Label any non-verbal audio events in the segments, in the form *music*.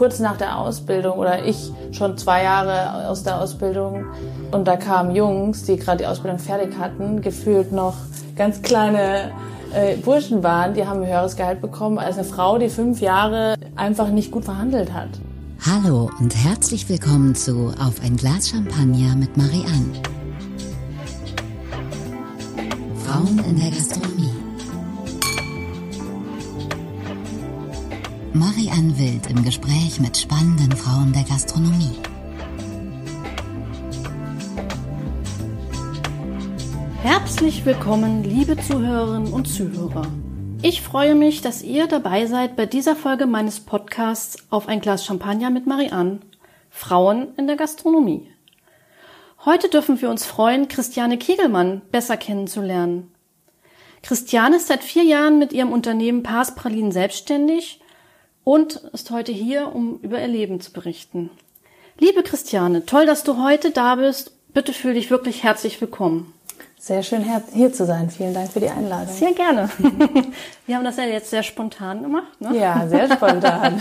kurz nach der Ausbildung oder ich schon zwei Jahre aus der Ausbildung und da kamen Jungs, die gerade die Ausbildung fertig hatten, gefühlt noch ganz kleine äh, Burschen waren, die haben ein höheres Gehalt bekommen als eine Frau, die fünf Jahre einfach nicht gut verhandelt hat. Hallo und herzlich willkommen zu Auf ein Glas Champagner mit Marianne. Frauen in der Gastronomie. Marianne Wild im Gespräch mit spannenden Frauen der Gastronomie. Herzlich willkommen, liebe Zuhörerinnen und Zuhörer. Ich freue mich, dass ihr dabei seid bei dieser Folge meines Podcasts Auf ein Glas Champagner mit Marianne. Frauen in der Gastronomie. Heute dürfen wir uns freuen, Christiane Kegelmann besser kennenzulernen. Christiane ist seit vier Jahren mit ihrem Unternehmen Pars Pralinen selbstständig und ist heute hier, um über ihr Leben zu berichten. Liebe Christiane, toll, dass du heute da bist. Bitte fühl dich wirklich herzlich willkommen. Sehr schön hier zu sein. Vielen Dank für die Einladung. Sehr gerne. *laughs* Wir haben das ja jetzt sehr spontan gemacht. Ne? Ja, sehr spontan.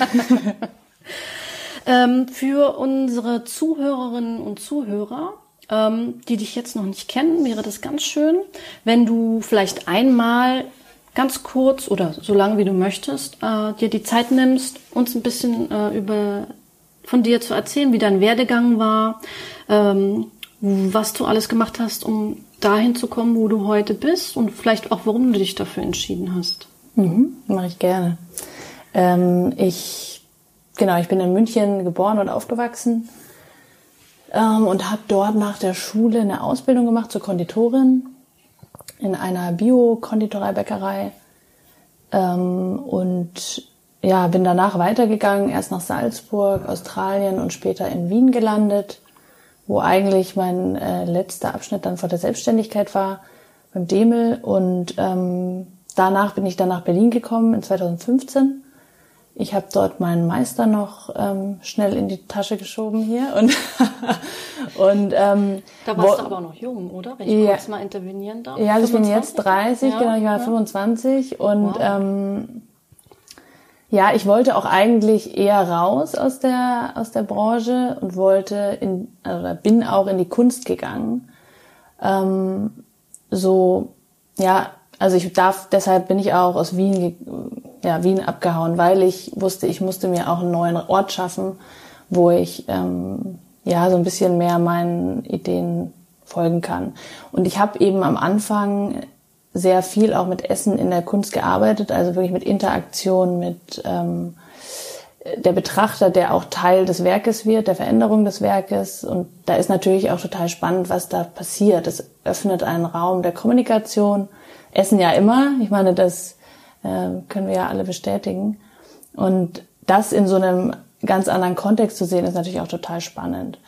*laughs* ähm, für unsere Zuhörerinnen und Zuhörer, ähm, die dich jetzt noch nicht kennen, wäre das ganz schön, wenn du vielleicht einmal ganz kurz oder so lange wie du möchtest, äh, dir die Zeit nimmst, uns ein bisschen äh, über von dir zu erzählen, wie dein Werdegang war, ähm, was du alles gemacht hast, um dahin zu kommen, wo du heute bist und vielleicht auch, warum du dich dafür entschieden hast. Mhm, Mache ich gerne. Ähm, ich genau, ich bin in München geboren und aufgewachsen ähm, und habe dort nach der Schule eine Ausbildung gemacht zur Konditorin in einer Bio-Konditoreibäckerei ähm, und ja, bin danach weitergegangen, erst nach Salzburg, Australien und später in Wien gelandet, wo eigentlich mein äh, letzter Abschnitt dann vor der Selbstständigkeit war, beim Demel. Und ähm, danach bin ich dann nach Berlin gekommen in 2015 ich habe dort meinen Meister noch ähm, schnell in die Tasche geschoben hier und *laughs* und ähm, da warst wo, du aber noch jung, oder? Wenn ich ja, kurz mal intervenieren darf. Ja, also ich bin jetzt 30, ja, genau, ich war ja. 25 und wow. ähm, ja, ich wollte auch eigentlich eher raus aus der aus der Branche und wollte in also bin auch in die Kunst gegangen. Ähm, so ja, also ich darf deshalb bin ich auch aus Wien ja, Wien abgehauen, weil ich wusste, ich musste mir auch einen neuen Ort schaffen, wo ich ähm, ja so ein bisschen mehr meinen Ideen folgen kann. Und ich habe eben am Anfang sehr viel auch mit Essen in der Kunst gearbeitet, also wirklich mit Interaktion, mit ähm, der Betrachter, der auch Teil des Werkes wird, der Veränderung des Werkes. Und da ist natürlich auch total spannend, was da passiert. Es öffnet einen Raum der Kommunikation. Essen ja immer. Ich meine, das äh, können wir ja alle bestätigen. Und das in so einem ganz anderen Kontext zu sehen, ist natürlich auch total spannend.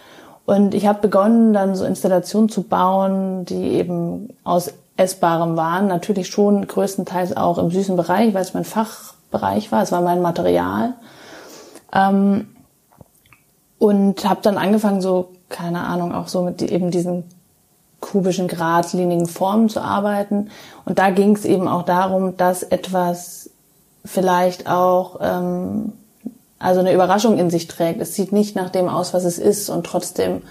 Und ich habe begonnen, dann so Installationen zu bauen, die eben aus Essbarem waren. Natürlich schon größtenteils auch im süßen Bereich, weil es mein Fachbereich war. Es war mein Material. Ähm, und habe dann angefangen, so, keine Ahnung, auch so mit eben diesen kubischen, geradlinigen Formen zu arbeiten. Und da ging es eben auch darum, dass etwas vielleicht auch ähm, also eine Überraschung in sich trägt. Es sieht nicht nach dem aus, was es ist, und trotzdem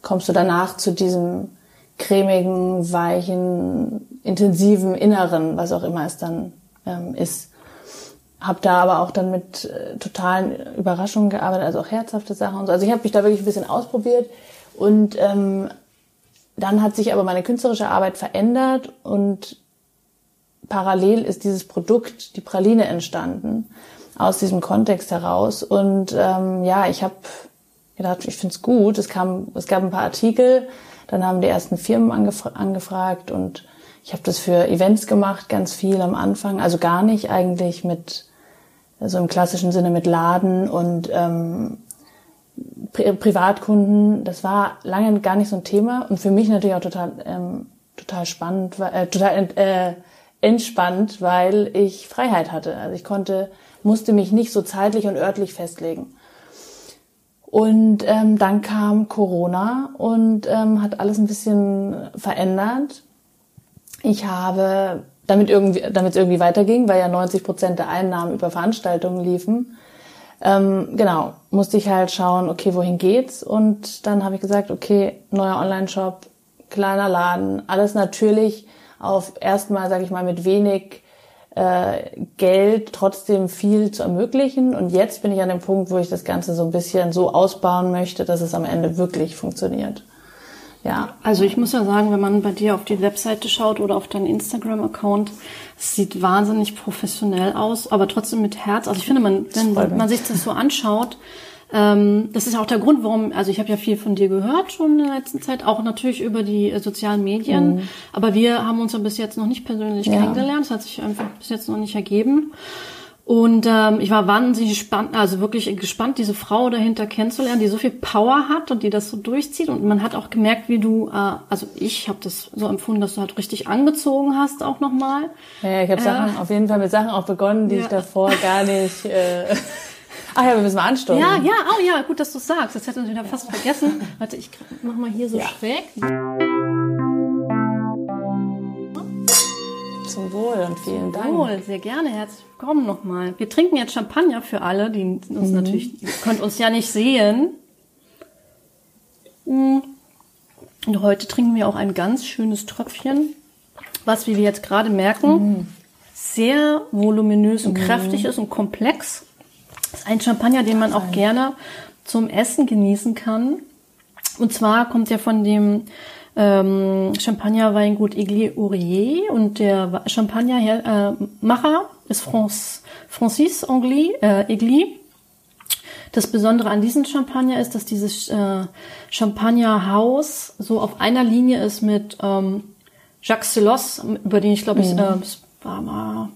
kommst du danach zu diesem cremigen, weichen, intensiven Inneren, was auch immer es dann ähm, ist. Hab da aber auch dann mit äh, totalen Überraschungen gearbeitet, also auch herzhafte Sachen und so. Also ich habe mich da wirklich ein bisschen ausprobiert und ähm, dann hat sich aber meine künstlerische Arbeit verändert und parallel ist dieses Produkt, die Praline, entstanden aus diesem Kontext heraus. Und ähm, ja, ich habe gedacht, ich finde es gut. Es kam, es gab ein paar Artikel, dann haben die ersten Firmen angefra angefragt und ich habe das für Events gemacht, ganz viel am Anfang, also gar nicht eigentlich mit so also im klassischen Sinne mit Laden und ähm, Pri Privatkunden, das war lange gar nicht so ein Thema und für mich natürlich auch total ähm, total spannend, äh, total äh, entspannt, weil ich Freiheit hatte. Also ich konnte, musste mich nicht so zeitlich und örtlich festlegen. Und ähm, dann kam Corona und ähm, hat alles ein bisschen verändert. Ich habe damit irgendwie, damit es irgendwie weiterging, weil ja 90 Prozent der Einnahmen über Veranstaltungen liefen. Ähm, genau, musste ich halt schauen, okay, wohin geht's? Und dann habe ich gesagt, okay, neuer Online-Shop, kleiner Laden, alles natürlich auf erstmal, sage ich mal, mit wenig äh, Geld trotzdem viel zu ermöglichen. Und jetzt bin ich an dem Punkt, wo ich das Ganze so ein bisschen so ausbauen möchte, dass es am Ende wirklich funktioniert. Ja. Also ich muss ja sagen, wenn man bei dir auf die Webseite schaut oder auf deinen Instagram-Account, es sieht wahnsinnig professionell aus, aber trotzdem mit Herz. Also ich finde, man, wenn man sich das so anschaut, ähm, das ist auch der Grund, warum, also ich habe ja viel von dir gehört schon in der letzten Zeit, auch natürlich über die äh, sozialen Medien, mhm. aber wir haben uns ja bis jetzt noch nicht persönlich ja. kennengelernt, das hat sich einfach bis jetzt noch nicht ergeben. Und ähm, ich war wahnsinnig gespannt, also wirklich gespannt, diese Frau dahinter kennenzulernen, die so viel Power hat und die das so durchzieht. Und man hat auch gemerkt, wie du, äh, also ich habe das so empfunden, dass du halt richtig angezogen hast auch nochmal. Ja, ich habe äh, Sachen, auf jeden Fall mit Sachen auch begonnen, die ja. ich davor gar nicht. Äh, *laughs* Ach ja, wir müssen mal anstoßen. Ja, ja, oh ja, gut, dass du sagst. Das hätten wir wieder fast vergessen. Warte, ich mach mal hier so ja. schräg. Zum Wohl und vielen Dank. Zum Wohl, sehr gerne. Herzlich willkommen nochmal. Wir trinken jetzt Champagner für alle, die uns mhm. natürlich, ihr könnt uns ja nicht sehen. Mhm. Und heute trinken wir auch ein ganz schönes Tröpfchen, was, wie wir jetzt gerade merken, mhm. sehr voluminös und mhm. kräftig ist und komplex. Das ist ein Champagner, den man auch gerne zum Essen genießen kann. Und zwar kommt er von dem ähm, Champagner-Weingut Igli Aurier und der Champagner-Macher äh, ist France, Francis Angli, äh, Igli. Das Besondere an diesem Champagner ist, dass dieses äh, Champagnerhaus so auf einer Linie ist mit ähm, Jacques Celos, über den ich glaube ich, mhm. äh, war mal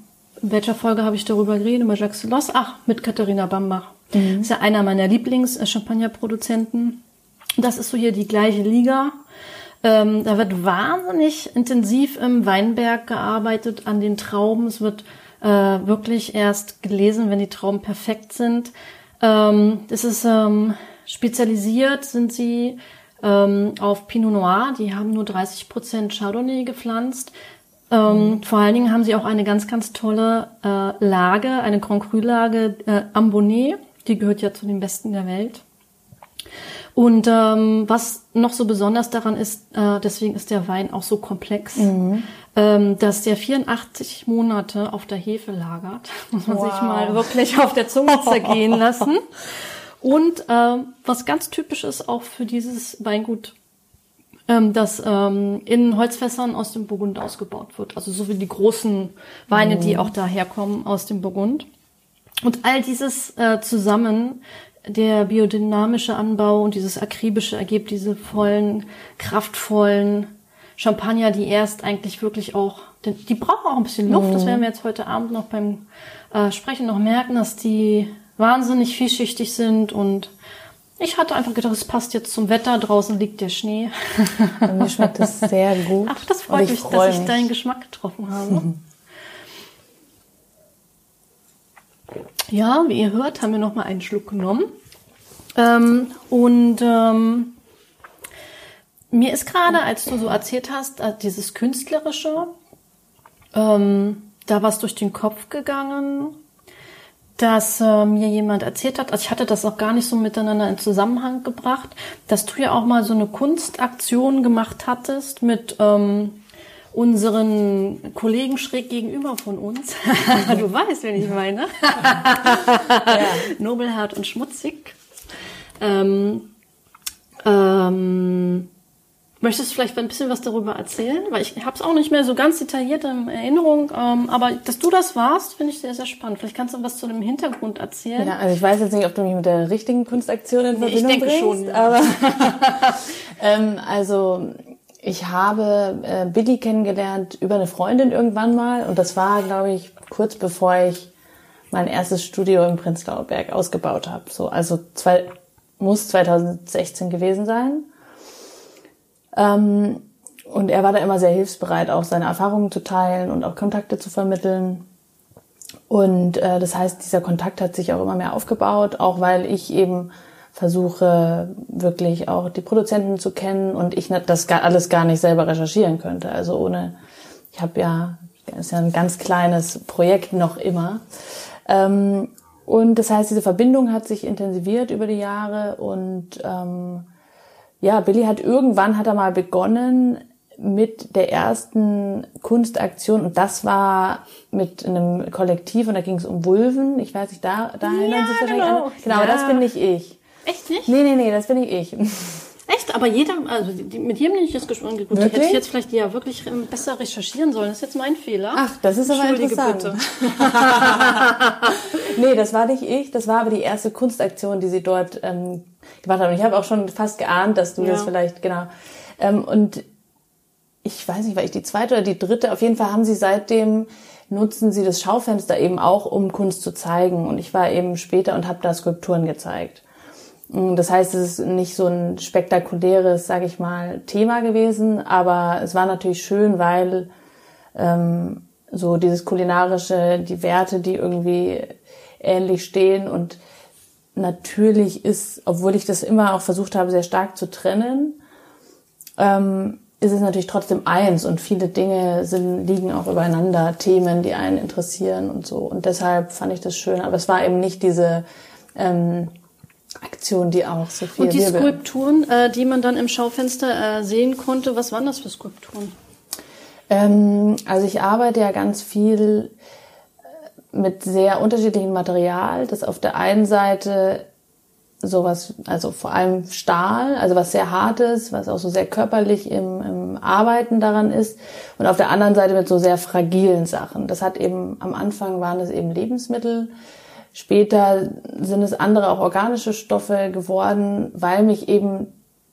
in welcher Folge habe ich darüber geredet, über Jacques Celos? Ach, mit Katharina Bambach. Mhm. Ist ja einer meiner Lieblings-Champagner-Produzenten. Das ist so hier die gleiche Liga. Ähm, da wird wahnsinnig intensiv im Weinberg gearbeitet an den Trauben. Es wird äh, wirklich erst gelesen, wenn die Trauben perfekt sind. Ähm, das ist ähm, spezialisiert, sind sie ähm, auf Pinot Noir. Die haben nur 30 Prozent Chardonnay gepflanzt. Ähm, vor allen Dingen haben sie auch eine ganz, ganz tolle äh, Lage, eine Grand Cru-Lage äh, am Bonnet. Die gehört ja zu den besten der Welt. Und ähm, was noch so besonders daran ist, äh, deswegen ist der Wein auch so komplex, mhm. ähm, dass der 84 Monate auf der Hefe lagert. *laughs* Muss man wow. sich mal wirklich auf der Zunge *laughs* zergehen lassen. Und äh, was ganz typisch ist auch für dieses Weingut ähm, das ähm, in Holzfässern aus dem Burgund ausgebaut wird. Also so wie die großen Weine, mhm. die auch daherkommen aus dem Burgund. Und all dieses äh, zusammen, der biodynamische Anbau und dieses akribische ergibt diese vollen, kraftvollen Champagner, die erst eigentlich wirklich auch, die, die brauchen auch ein bisschen Luft. Mhm. Das werden wir jetzt heute Abend noch beim äh, Sprechen noch merken, dass die wahnsinnig vielschichtig sind und ich hatte einfach gedacht, es passt jetzt zum Wetter. Draußen liegt der Schnee. *laughs* Und mir schmeckt es sehr *laughs* gut. Ach, das freut mich, dass ich deinen Geschmack getroffen habe. *laughs* Ja, wie ihr hört, haben wir noch mal einen Schluck genommen. Ähm, und ähm, mir ist gerade, als du so erzählt hast, äh, dieses Künstlerische, ähm, da was durch den Kopf gegangen dass äh, mir jemand erzählt hat, also ich hatte das auch gar nicht so miteinander in Zusammenhang gebracht, dass du ja auch mal so eine Kunstaktion gemacht hattest mit ähm, unseren Kollegen schräg gegenüber von uns. *laughs* du weißt, wen ich meine. *laughs* ja. *laughs* Nobelhart und schmutzig. Ähm, ähm, Möchtest du vielleicht ein bisschen was darüber erzählen? Weil ich habe es auch nicht mehr so ganz detailliert in Erinnerung. Ähm, aber dass du das warst, finde ich sehr, sehr spannend. Vielleicht kannst du was zu dem Hintergrund erzählen. Ja, also ich weiß jetzt nicht, ob du mich mit der richtigen Kunstaktion in Verbindung ich denke bringst. Schon, ja. Aber ähm, also ich habe äh, Billy kennengelernt über eine Freundin irgendwann mal. Und das war, glaube ich, kurz bevor ich mein erstes Studio im Prenzlauer Berg ausgebaut habe. So, also zwei, muss 2016 gewesen sein. Ähm, und er war da immer sehr hilfsbereit, auch seine Erfahrungen zu teilen und auch Kontakte zu vermitteln. Und äh, das heißt, dieser Kontakt hat sich auch immer mehr aufgebaut, auch weil ich eben versuche, wirklich auch die Produzenten zu kennen und ich das alles gar nicht selber recherchieren könnte. Also ohne, ich habe ja ist ja ein ganz kleines Projekt noch immer. Ähm, und das heißt, diese Verbindung hat sich intensiviert über die Jahre und ähm, ja, Billy hat irgendwann hat er mal begonnen mit der ersten Kunstaktion und das war mit einem Kollektiv und da ging es um Vulven. Ich weiß nicht, da, da erinnern Ja, sich wahrscheinlich genau. alle. Genau, Ja. aber das bin nicht ich. Echt nicht? Nee, nee, nee, das bin nicht ich. *laughs* Echt? Aber jeder, also die, mit jedem, den ich jetzt gesprochen habe, gut, hätte Wirklich? ich jetzt vielleicht ja wirklich ähm, besser recherchieren sollen. Das ist jetzt mein Fehler. Ach, das ist aber interessant. bitte. *laughs* Nee, das war nicht ich, das war aber die erste Kunstaktion, die sie dort ähm, gemacht haben. Und ich habe auch schon fast geahnt, dass du Ja. das vielleicht, genau. Ähm, und ich weiß nicht, war ich die zweite oder die dritte, auf jeden Fall haben sie seitdem, nutzen sie das Schaufenster eben auch, um Kunst zu zeigen. Und ich war eben später und habe da Skulpturen gezeigt. Mm, Das heißt, es ist nicht so ein spektakuläres, sage ich mal, Thema gewesen, aber es war natürlich schön, weil ähm, so dieses kulinarische, die Werte, die irgendwie ähnlich stehen und natürlich ist, obwohl ich das immer auch versucht habe, sehr stark zu trennen, ähm, ist es natürlich trotzdem eins und viele Dinge sind, liegen auch übereinander, Themen, die einen interessieren und so. Und deshalb fand ich das schön. Aber es war eben nicht diese ähm, Aktion, die auch so viel Und die Wirbel- Skulpturen, äh, die man dann im Schaufenster äh, sehen konnte, was waren das für Skulpturen? Ähm, also ich arbeite ja ganz viel äh, mit sehr unterschiedlichem Material, das auf der einen Seite sowas, also vor allem Stahl, also was sehr hartes, was auch so sehr körperlich im, im Arbeiten daran ist und auf der anderen Seite mit so sehr fragilen Sachen. Das hat eben, am Anfang waren es eben Lebensmittel, später sind es andere, auch organische Stoffe geworden, weil mich eben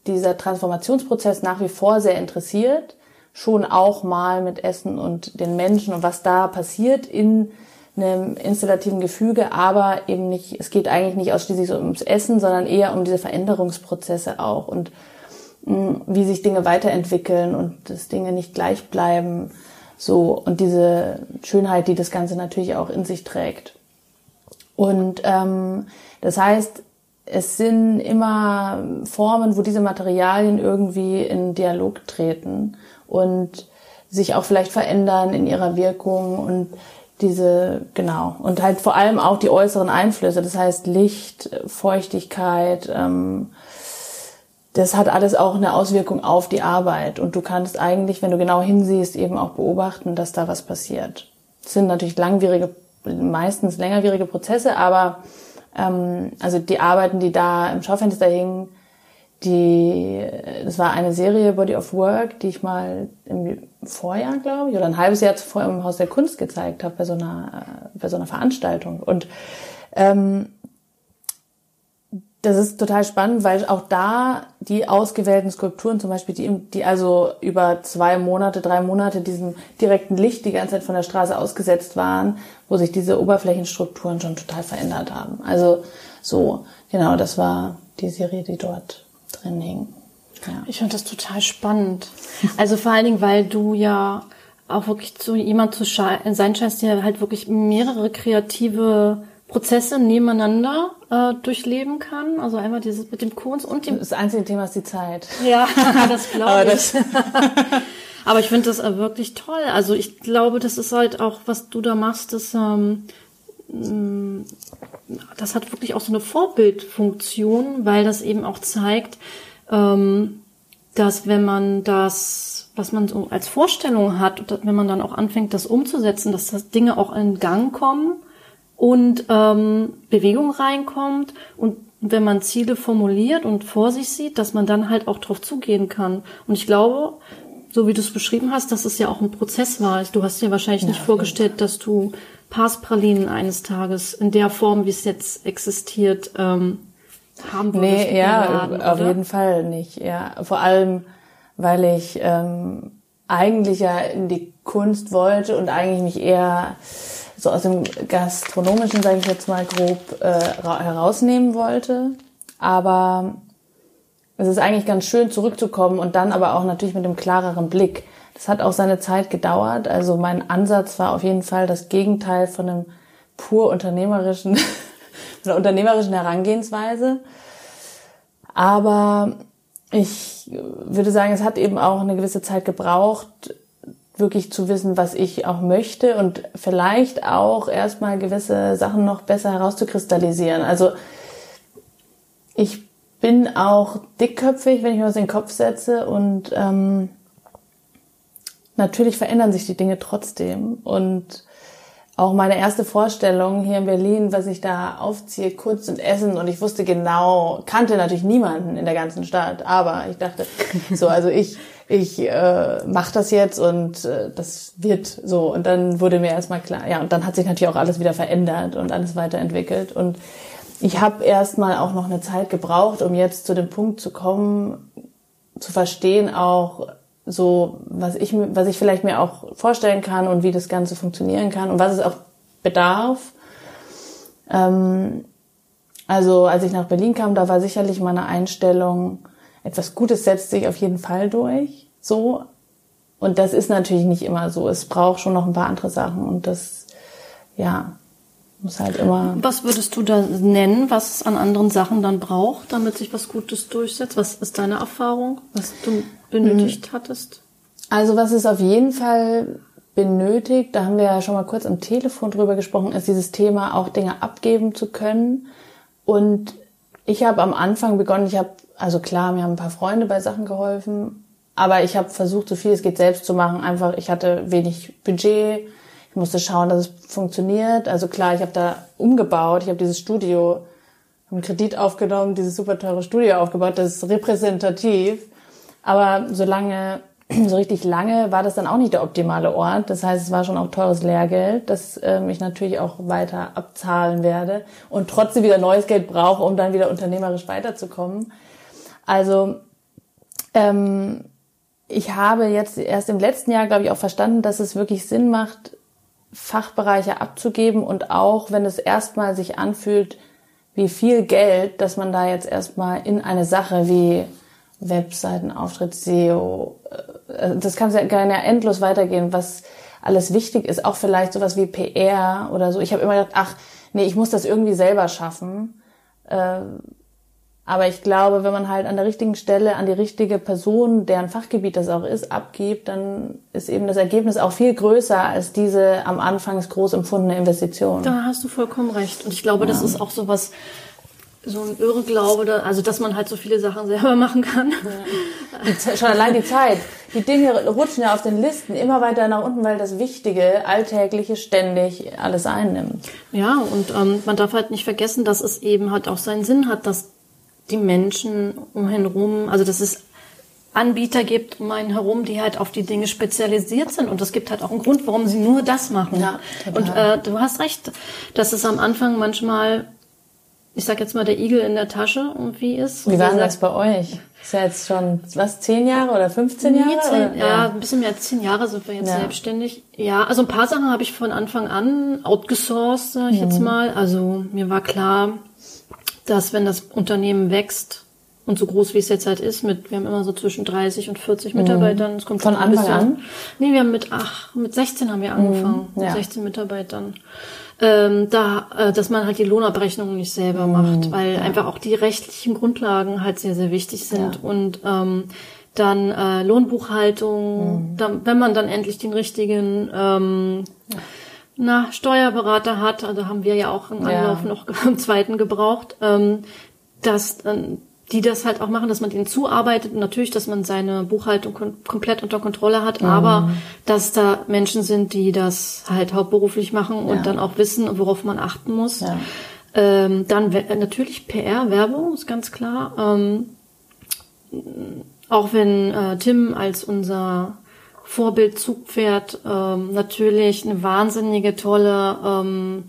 dieser Transformationsprozess nach wie vor sehr interessiert, schon auch mal mit Essen und den Menschen und was da passiert in einem installativen Gefüge, aber eben nicht, es geht eigentlich nicht ausschließlich so ums Essen, sondern eher um diese Veränderungsprozesse auch und mh, wie sich Dinge weiterentwickeln und dass Dinge nicht gleich bleiben, so und diese Schönheit, die das Ganze natürlich auch in sich trägt. Und ähm, das heißt, es sind immer Formen, wo diese Materialien irgendwie in Dialog treten und sich auch vielleicht verändern in ihrer Wirkung und diese, genau, und halt vor allem auch die äußeren Einflüsse, das heißt Licht, Feuchtigkeit, ähm, das hat alles auch eine Auswirkung auf die Arbeit und du kannst eigentlich, wenn du genau hinsiehst, eben auch beobachten, dass da was passiert. Das sind natürlich langwierige, meistens längerwierige Prozesse, aber ähm, also die Arbeiten, die da im Schaufenster hingen, die, das war eine Serie Body of Work, die ich mal im Vorjahr, glaube ich, oder ein halbes Jahr zuvor im Haus der Kunst gezeigt habe bei so einer, äh, bei so einer Veranstaltung. Und ähm, das ist total spannend, weil auch da die ausgewählten Skulpturen zum Beispiel, die, die also über zwei Monate, drei Monate diesem direkten Licht die ganze Zeit von der Straße ausgesetzt waren, wo sich diese Oberflächenstrukturen schon total verändert haben. Also so, genau, das war die Serie, die dort drin hing. Ja. Ich finde das total spannend. Also vor allen Dingen, weil du ja auch wirklich zu jemand zu sein scheinst, der halt wirklich mehrere kreative Prozesse nebeneinander äh, durchleben kann. Also einmal dieses mit dem Kunst und dem Das einzige Thema ist die Zeit. Ja, *laughs* das glaube ich. Aber ich *laughs* finde das äh, wirklich toll. Also ich glaube, das ist halt auch, was du da machst, das, ähm, mh, das hat wirklich auch so eine Vorbildfunktion, weil das eben auch zeigt, ähm, dass wenn man das, was man so als Vorstellung hat, und wenn man dann auch anfängt, das umzusetzen, dass das Dinge auch in Gang kommen und ähm, Bewegung reinkommt und wenn man Ziele formuliert und vor sich sieht, dass man dann halt auch drauf zugehen kann. Und ich glaube, so wie du es beschrieben hast, dass es ja auch ein Prozess war. Du hast dir wahrscheinlich nicht vorgestellt, dass du Parspralinen eines Tages in der Form, wie es jetzt existiert, ähm, haben würdest. nee, ja, Laden, auf oder? jeden Fall nicht. Ja, vor allem, weil ich ähm, eigentlich ja in die Kunst wollte und eigentlich mich eher so aus dem gastronomischen, sage ich jetzt mal grob, äh, ra- herausnehmen wollte. Aber es ist eigentlich ganz schön zurückzukommen und dann aber auch natürlich mit einem klareren Blick. Das hat auch seine Zeit gedauert. Also mein Ansatz war auf jeden Fall das Gegenteil von einem pur unternehmerischen, *laughs* von einer unternehmerischen Herangehensweise. Aber ich würde sagen, es hat eben auch eine gewisse Zeit gebraucht, wirklich zu wissen, was ich auch möchte und vielleicht auch erstmal gewisse Sachen noch besser herauszukristallisieren. Also ich bin auch dickköpfig, wenn ich mir was in den Kopf setze und ähm, natürlich verändern sich die Dinge trotzdem und auch meine erste Vorstellung hier in Berlin, was ich da aufziehe, Kunst und Essen. Und ich wusste genau, kannte natürlich niemanden in der ganzen Stadt, aber ich dachte, *laughs* so, also ich, ich äh, mache das jetzt und äh, das wird so. Und dann wurde mir erstmal klar, ja und dann hat sich natürlich auch alles wieder verändert und alles weiterentwickelt. Und ich habe erstmal auch noch eine Zeit gebraucht, um jetzt zu dem Punkt zu kommen, zu verstehen auch, so, was ich, was ich vielleicht mir auch vorstellen kann und wie das Ganze funktionieren kann und was es auch bedarf. Ähm, also, als ich nach Berlin kam, da war sicherlich meine Einstellung, etwas Gutes setzt sich auf jeden Fall durch, so. Und das ist natürlich nicht immer so. Es braucht schon noch ein paar andere Sachen und das, ja, muss halt immer. Was würdest du da nennen, was es an anderen Sachen dann braucht, damit sich was Gutes durchsetzt? Was ist deine Erfahrung, was du benötigt mhm. hattest? Also was es auf jeden Fall benötigt, da haben wir ja schon mal kurz am Telefon drüber gesprochen, ist dieses Thema auch Dinge abgeben zu können. Und ich habe am Anfang begonnen, ich habe, also klar, mir haben ein paar Freunde bei Sachen geholfen, aber ich habe versucht, so viel es geht selbst zu machen. Einfach, ich hatte wenig Budget, ich musste schauen, dass es funktioniert. Also klar, ich habe da umgebaut, ich habe dieses Studio, einen Kredit aufgenommen, dieses super teure Studio aufgebaut, das ist repräsentativ. Aber solange, *clears throat* so richtig lange war das dann auch nicht der optimale Ort. Das heißt, es war schon auch teures Lehrgeld, das ähm, ich natürlich auch weiter abzahlen werde und trotzdem wieder neues Geld brauche, um dann wieder unternehmerisch weiterzukommen. Also ähm, ich habe jetzt erst im letzten Jahr, glaube ich, auch verstanden, dass es wirklich Sinn macht, Fachbereiche abzugeben und auch, wenn es erstmal sich anfühlt, wie viel Geld, dass man da jetzt erstmal in eine Sache wie Webseitenauftritt, SEO, äh, das kann ja endlos weitergehen, was alles wichtig ist, auch vielleicht sowas wie PR oder so. Ich habe immer gedacht, ach, nee, ich muss das irgendwie selber schaffen. Äh, aber ich glaube, wenn man halt an der richtigen Stelle an die richtige Person, deren Fachgebiet das auch ist, abgibt, dann ist eben das Ergebnis auch viel größer als diese am Anfang groß empfundene Investition. Da hast du vollkommen recht. Und ich glaube, ja. das ist auch so was, so ein Irrglaube, also dass man halt so viele Sachen selber *laughs* machen kann. Ja. Schon allein die Zeit. Die Dinge rutschen ja auf den Listen immer weiter nach unten, weil das Wichtige, Alltägliche ständig alles einnimmt. Ja, und ähm, man darf halt nicht vergessen, dass es eben halt auch seinen Sinn hat, dass die Menschen umherum, also dass es Anbieter gibt um einen herum, die halt auf die Dinge spezialisiert sind. Und es gibt halt auch einen Grund, warum sie nur das machen. Ja, und äh, du hast recht, dass es am Anfang manchmal ich sag jetzt mal, der Igel in der Tasche irgendwie ist. Wie war denn das bei euch? Ist ja jetzt schon, was, zehn Jahre oder 15 Jahre? Zehn, ja, ein bisschen mehr als zehn Jahre sind wir jetzt ja. selbstständig. Ja, also ein paar Sachen habe ich von Anfang an outgesourced, sag ich mhm. jetzt mal. Also mir war klar, dass wenn das Unternehmen wächst und so groß wie es jetzt halt ist, mit, wir haben immer so zwischen 30 und 40 mhm. Mitarbeitern. Es kommt von Anfang bisschen, an? Nee, wir haben mit, ach, mit 16 haben wir angefangen. Mhm, ja. Mit 16 Mitarbeitern ähm, da, äh, dass man halt die Lohnabrechnung nicht selber macht, mhm, weil ja. einfach auch die rechtlichen Grundlagen halt sehr, sehr wichtig sind. Ja. Und ähm, dann äh, Lohnbuchhaltung, mhm. dann, wenn man dann endlich den richtigen ähm, na, Steuerberater hat, also haben wir ja auch im Anlauf ja. noch *laughs* im zweiten gebraucht, ähm, dass dann die das halt auch machen, dass man denen zuarbeitet und natürlich, dass man seine Buchhaltung komplett unter Kontrolle hat, mhm. aber dass da Menschen sind, die das halt hauptberuflich machen und ja. dann auch wissen, worauf man achten muss. Ja. Ähm, dann natürlich PR, Werbung, ist ganz klar. Ähm, auch wenn äh, Tim als unser Vorbild Zugpferd ähm, natürlich eine wahnsinnige tolle ähm,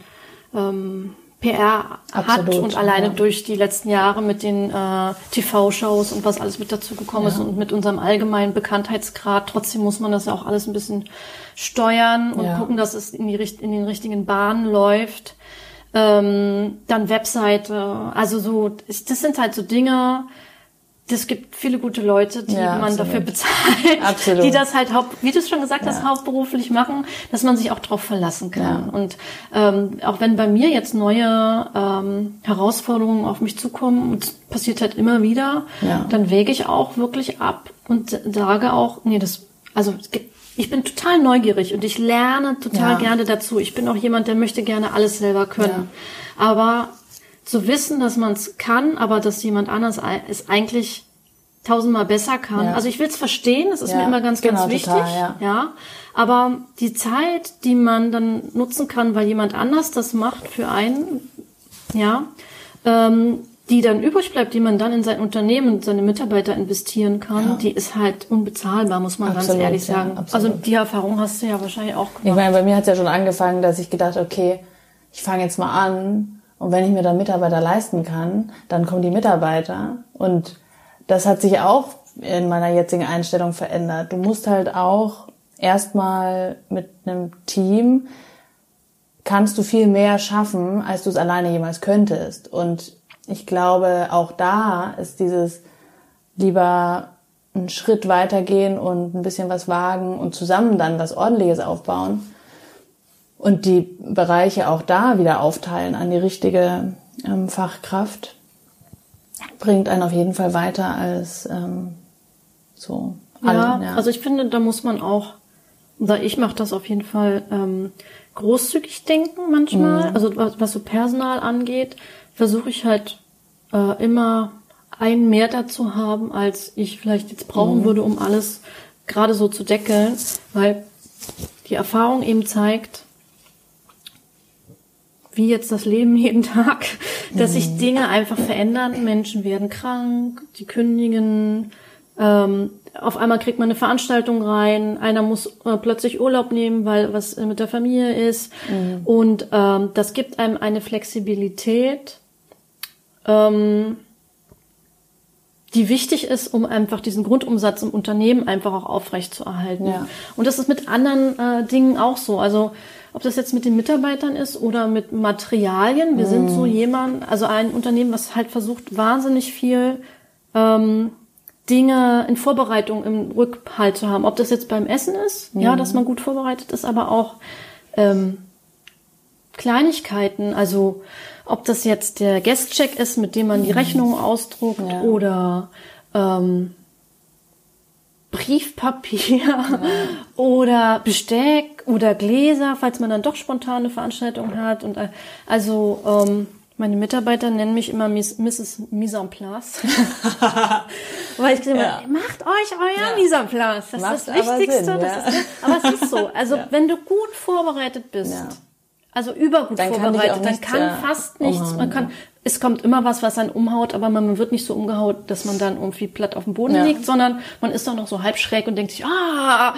ähm, PR Absolut, hat und alleine ja. durch die letzten Jahre mit den äh, TV-Shows und was alles mit dazu gekommen ja. ist und mit unserem allgemeinen Bekanntheitsgrad. Trotzdem muss man das ja auch alles ein bisschen steuern und ja. gucken, dass es in, die, in den richtigen Bahnen läuft. Ähm, dann Webseite, also so, das sind halt so Dinge, es gibt viele gute Leute, die ja, man dafür bezahlt, absolut. die das halt haupt, wie du es schon gesagt hast, hauptberuflich machen, dass man sich auch darauf verlassen kann. Ja. Und ähm, auch wenn bei mir jetzt neue ähm, Herausforderungen auf mich zukommen, und passiert halt immer wieder, ja. dann wäge ich auch wirklich ab und sage auch, nee, das, also ich bin total neugierig und ich lerne total Ja. gerne dazu. Ich bin auch jemand, der möchte gerne alles selber können. Aber zu wissen, dass man es kann, aber dass jemand anders es eigentlich tausendmal besser kann. Ja. Also ich will es verstehen, das ist Ja, mir immer ganz, ganz genau, wichtig. total, ja. Aber die Zeit, die man dann nutzen kann, weil jemand anders das macht für einen, ja, ähm, die dann übrig bleibt, die man dann in sein Unternehmen, seine Mitarbeiter investieren kann, Ja. die ist halt unbezahlbar, muss man Absolut, ganz ehrlich ja, sagen. absolut. also die Erfahrung hast du ja wahrscheinlich auch Ich gemacht. meine, bei mir hat es ja schon angefangen, dass ich gedacht, okay, ich fange jetzt mal an und wenn ich mir dann Mitarbeiter leisten kann, dann kommen die Mitarbeiter und das hat sich auch in meiner jetzigen Einstellung verändert. Du musst halt auch erstmal mit einem Team kannst du viel mehr schaffen, als du es alleine jemals könntest. Und ich glaube, auch da ist dieses lieber einen Schritt weitergehen und ein bisschen was wagen und zusammen dann was Ordentliches aufbauen und die Bereiche auch da wieder aufteilen an die richtige ähm, Fachkraft, bringt einen auf jeden Fall weiter als ähm, so Ja, alle. also ich finde, da muss man auch, oder ich mache das auf jeden Fall ähm, großzügig denken manchmal. Mhm. Also was, was so Personal angeht, versuche ich halt äh, immer einen mehr dazu haben, als ich vielleicht jetzt brauchen Mhm. würde, um alles gerade so zu deckeln, weil die Erfahrung eben zeigt, wie jetzt das Leben *laughs* jeden Tag, dass Mhm. sich Dinge einfach verändern. Menschen werden krank, die kündigen, ähm, auf einmal kriegt man eine Veranstaltung rein, einer muss äh, plötzlich Urlaub nehmen, weil was äh, mit der Familie ist. Und ähm, das gibt einem eine Flexibilität, ähm, die wichtig ist, um einfach diesen Grundumsatz im Unternehmen einfach auch aufrecht zu erhalten. Ja. Und das ist mit anderen äh, Dingen auch so. Also ob das jetzt mit den Mitarbeitern ist oder mit Materialien. Wir sind so jemand, also ein Unternehmen, was halt versucht, wahnsinnig viel ähm, Dinge in Vorbereitung im Rückhalt zu haben. Ob das jetzt beim Essen ist, ja, dass man gut vorbereitet ist, aber auch ähm, Kleinigkeiten, also ob das jetzt der Guestcheck ist, mit dem man die Rechnung ausdruckt Ja. oder ähm, Briefpapier oder Besteck oder Gläser, falls man dann doch spontane Veranstaltungen hat. Und äh, also ähm, meine Mitarbeiter nennen mich immer Miss, Mrs. Mise en place. *laughs* Weil ich gesagt Ja. macht euch euer Ja. Mise en place. Das Macht ist das aber Wichtigste. Sinn, das ja. ist, aber es ist so. Also *laughs* wenn du gut vorbereitet bist, Ja. Also übergut Dann kann vorbereitet, dann nichts, kann ja, fast nichts, man umhauen, kann, es kommt immer was, was einen umhaut, aber man wird nicht so umgehaut, dass man dann irgendwie platt auf dem Boden Ja. liegt, sondern man ist doch noch so halb schräg und denkt sich, ah,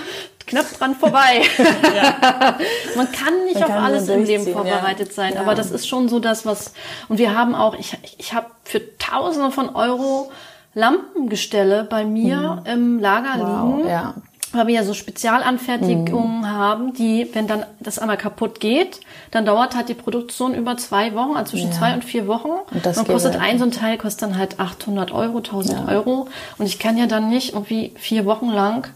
knapp dran vorbei. *laughs* man kann nicht Man auf kann alles im Leben vorbereitet ja. sein, Ja. aber das ist schon so das, was, und wir haben auch, ich, ich, habe für Tausende von Euro Lampengestelle bei mir im Lager Mhm. Wow, liegen ja. Weil wir ja so Spezialanfertigungen Mhm. haben, die, wenn dann das einmal kaputt geht, dann dauert halt die Produktion über zwei Wochen, also zwischen Ja. zwei und vier Wochen. Und das geht kostet halt ein so ein Teil kostet dann halt 800 Euro, 1000 Ja. Euro. Und ich kann ja dann nicht irgendwie vier Wochen lang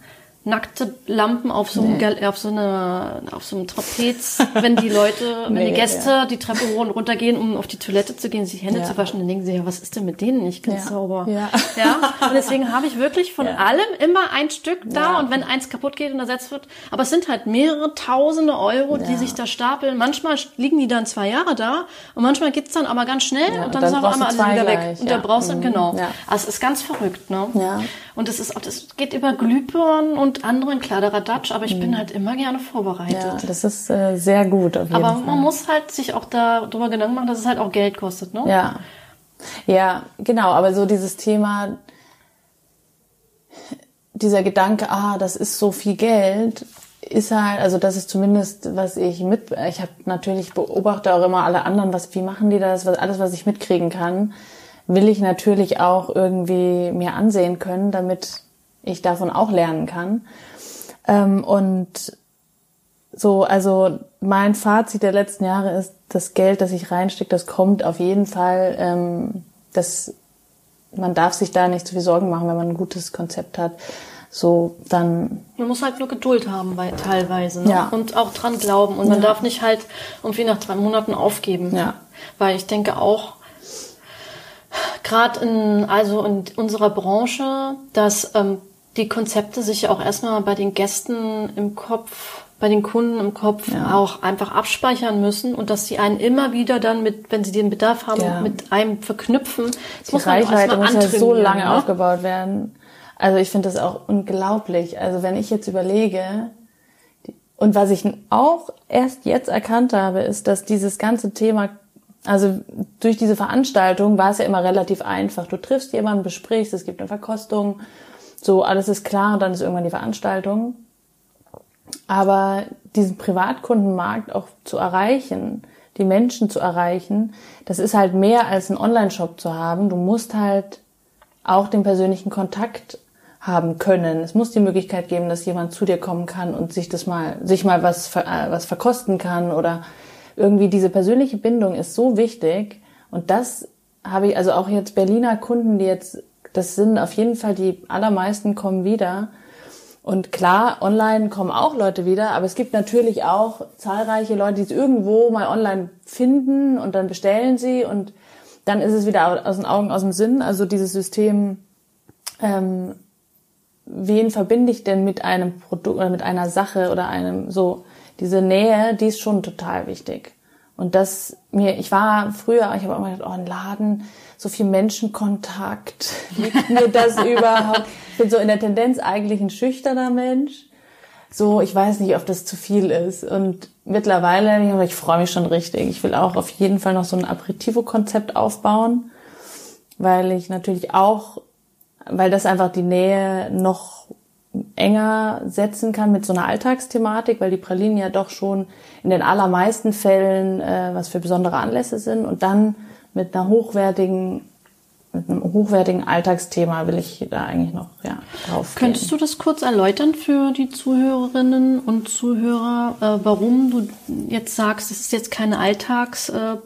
nackte Lampen auf so, einem, auf so, eine, auf so einem Trapez, wenn die Leute, *laughs* wenn die Nee, Gäste ja. die Treppe hoch und runter gehen, um auf die Toilette zu gehen, sich Hände Ja. zu waschen, dann denken sie, ja, was ist denn mit denen nicht ganz Ja. sauber? Ja. ja. Und deswegen habe ich wirklich von allem immer ein Stück da und wenn eins kaputt geht und ersetzt wird, aber es sind halt mehrere tausende Euro, die sich da stapeln. Manchmal liegen die dann zwei Jahre da und manchmal geht's dann aber ganz schnell und dann, dann ist auf einmal alles wieder weg. Und da brauchst du, Mhm. genau. Ja. Also es ist ganz verrückt, ne? Ja. Und es ist auch, das geht über Glühbirnen und anderen Kladderadatsch, aber ich bin halt immer gerne vorbereitet. Mhm. Ja, das ist äh, sehr gut aber Fall. man muss halt sich auch darüber Gedanken machen, dass es halt auch Geld kostet, ne? Ja. Ja, genau, aber so dieses Thema, dieser Gedanke, ah, das ist so viel Geld, ist halt, also das ist zumindest, was ich mit, ich habe natürlich beobachte auch immer alle anderen, was, wie machen die das, was, alles, was ich mitkriegen kann, will ich natürlich auch irgendwie mir ansehen können, damit ich davon auch lernen kann. Ähm, und so, also mein Fazit der letzten Jahre ist, das Geld, das ich reinstecke, das kommt auf jeden Fall. Ähm, das, man darf sich da nicht zu viel Sorgen machen, wenn man ein gutes Konzept hat. So, dann Man muss halt nur Geduld haben, weil, teilweise. Ne? Ja. Und auch dran glauben. Und man Ja. darf nicht halt irgendwie nach drei Monaten aufgeben. Ja. Weil ich denke auch, gerade in, also in unserer Branche, dass ähm, die Konzepte sich ja auch erstmal bei den Gästen im Kopf, bei den Kunden im Kopf ja. auch einfach abspeichern müssen und dass sie einen immer wieder dann mit, wenn sie den Bedarf haben, ja. mit einem verknüpfen. Das die muss man Reichweite muss ja so lange ne? aufgebaut werden. Also ich finde das auch unglaublich. Also wenn ich jetzt überlege, und was ich auch erst jetzt erkannt habe, ist, dass dieses ganze Thema, also durch diese Veranstaltung war es ja immer relativ einfach. Du triffst jemanden, besprichst, es gibt eine Verkostung, so alles ist klar und dann ist irgendwann die Veranstaltung. Aber diesen Privatkundenmarkt auch zu erreichen, die Menschen zu erreichen, das ist halt mehr als ein Online-Shop zu haben. Du musst halt auch den persönlichen Kontakt haben können. Es muss die Möglichkeit geben, dass jemand zu dir kommen kann und sich das mal, sich mal was, äh, was verkosten kann oder irgendwie diese persönliche Bindung ist so wichtig. Und das habe ich, also auch jetzt Berliner Kunden, die jetzt, das sind auf jeden Fall die allermeisten kommen wieder. Und klar, online kommen auch Leute wieder, aber es gibt natürlich auch zahlreiche Leute, die es irgendwo mal online finden und dann bestellen sie und dann ist es wieder aus den Augen, aus dem Sinn. Also dieses System ähm, wen verbinde ich denn mit einem Produkt oder mit einer Sache oder einem so diese Nähe, die ist schon total wichtig. Und das mir, ich war früher, ich habe immer gedacht, oh, ein Laden, so viel Menschenkontakt, *laughs* liegt mir das *laughs* überhaupt? Ich bin so in der Tendenz eigentlich ein schüchterner Mensch. So, ich weiß nicht, ob das zu viel ist. Und mittlerweile, ich freue mich schon richtig. Ich will auch auf jeden Fall noch so ein Aperitivo-Konzept aufbauen, weil ich natürlich auch weil das einfach die Nähe noch enger setzen kann mit so einer Alltagsthematik, weil die Pralinen ja doch schon in den allermeisten Fällen äh, was für besondere Anlässe sind und dann mit einer hochwertigen mit einem hochwertigen Alltagsthema will ich da eigentlich noch ja, drauf. Könntest du das kurz erläutern für die Zuhörerinnen und Zuhörer, äh, warum du jetzt sagst, es ist jetzt keine Alltags äh,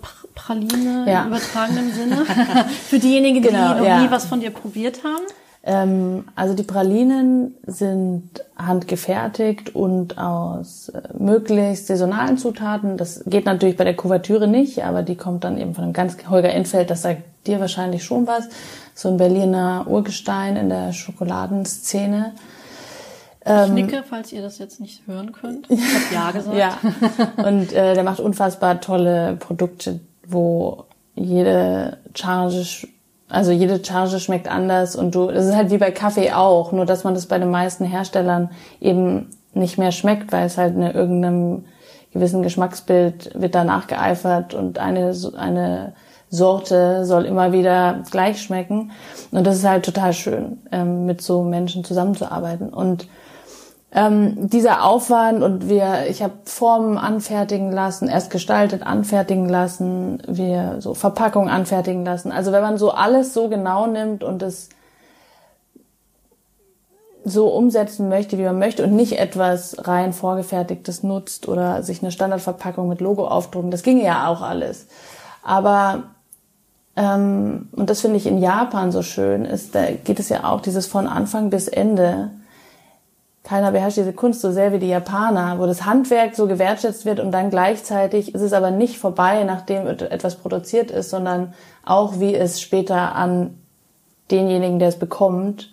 ja. im übertragenen Sinne. *laughs* Für diejenigen, die genau, noch ja. nie was von dir probiert haben. Ähm, also die Pralinen sind handgefertigt und aus äh, möglichst saisonalen Zutaten. Das geht natürlich bei der Kuvertüre nicht, aber die kommt dann eben von einem ganz Holger Entfeld, das sagt dir wahrscheinlich schon was. So ein Berliner Urgestein in der Schokoladenszene. Ich ähm, nicke, falls ihr das jetzt nicht hören könnt. Ich habe ja *laughs* gesagt. ja. Und äh, der macht unfassbar tolle Produkte, wo jede Charge, also jede Charge schmeckt anders und du, es ist halt wie bei Kaffee auch, nur dass man das bei den meisten Herstellern eben nicht mehr schmeckt, weil es halt in irgendeinem gewissen Geschmacksbild wird da nachgeeifert und eine, eine Sorte soll immer wieder gleich schmecken. Und das ist halt total schön, ähm, mit so Menschen zusammenzuarbeiten. Und ähm, dieser Aufwand und wir, ich habe Formen anfertigen lassen, erst gestaltet anfertigen lassen, wir so Verpackungen anfertigen lassen. Also wenn man so alles so genau nimmt und es so umsetzen möchte, wie man möchte und nicht etwas rein vorgefertigtes nutzt oder sich eine Standardverpackung mit Logo aufdrucken, das ginge ja auch alles. Aber ähm, und das finde ich in Japan so schön, ist, da geht es ja auch dieses von Anfang bis Ende keiner beherrscht diese Kunst so sehr wie die Japaner, wo das Handwerk so gewertschätzt wird und dann gleichzeitig ist es aber nicht vorbei, nachdem etwas produziert ist, sondern auch wie es später an denjenigen, der es bekommt,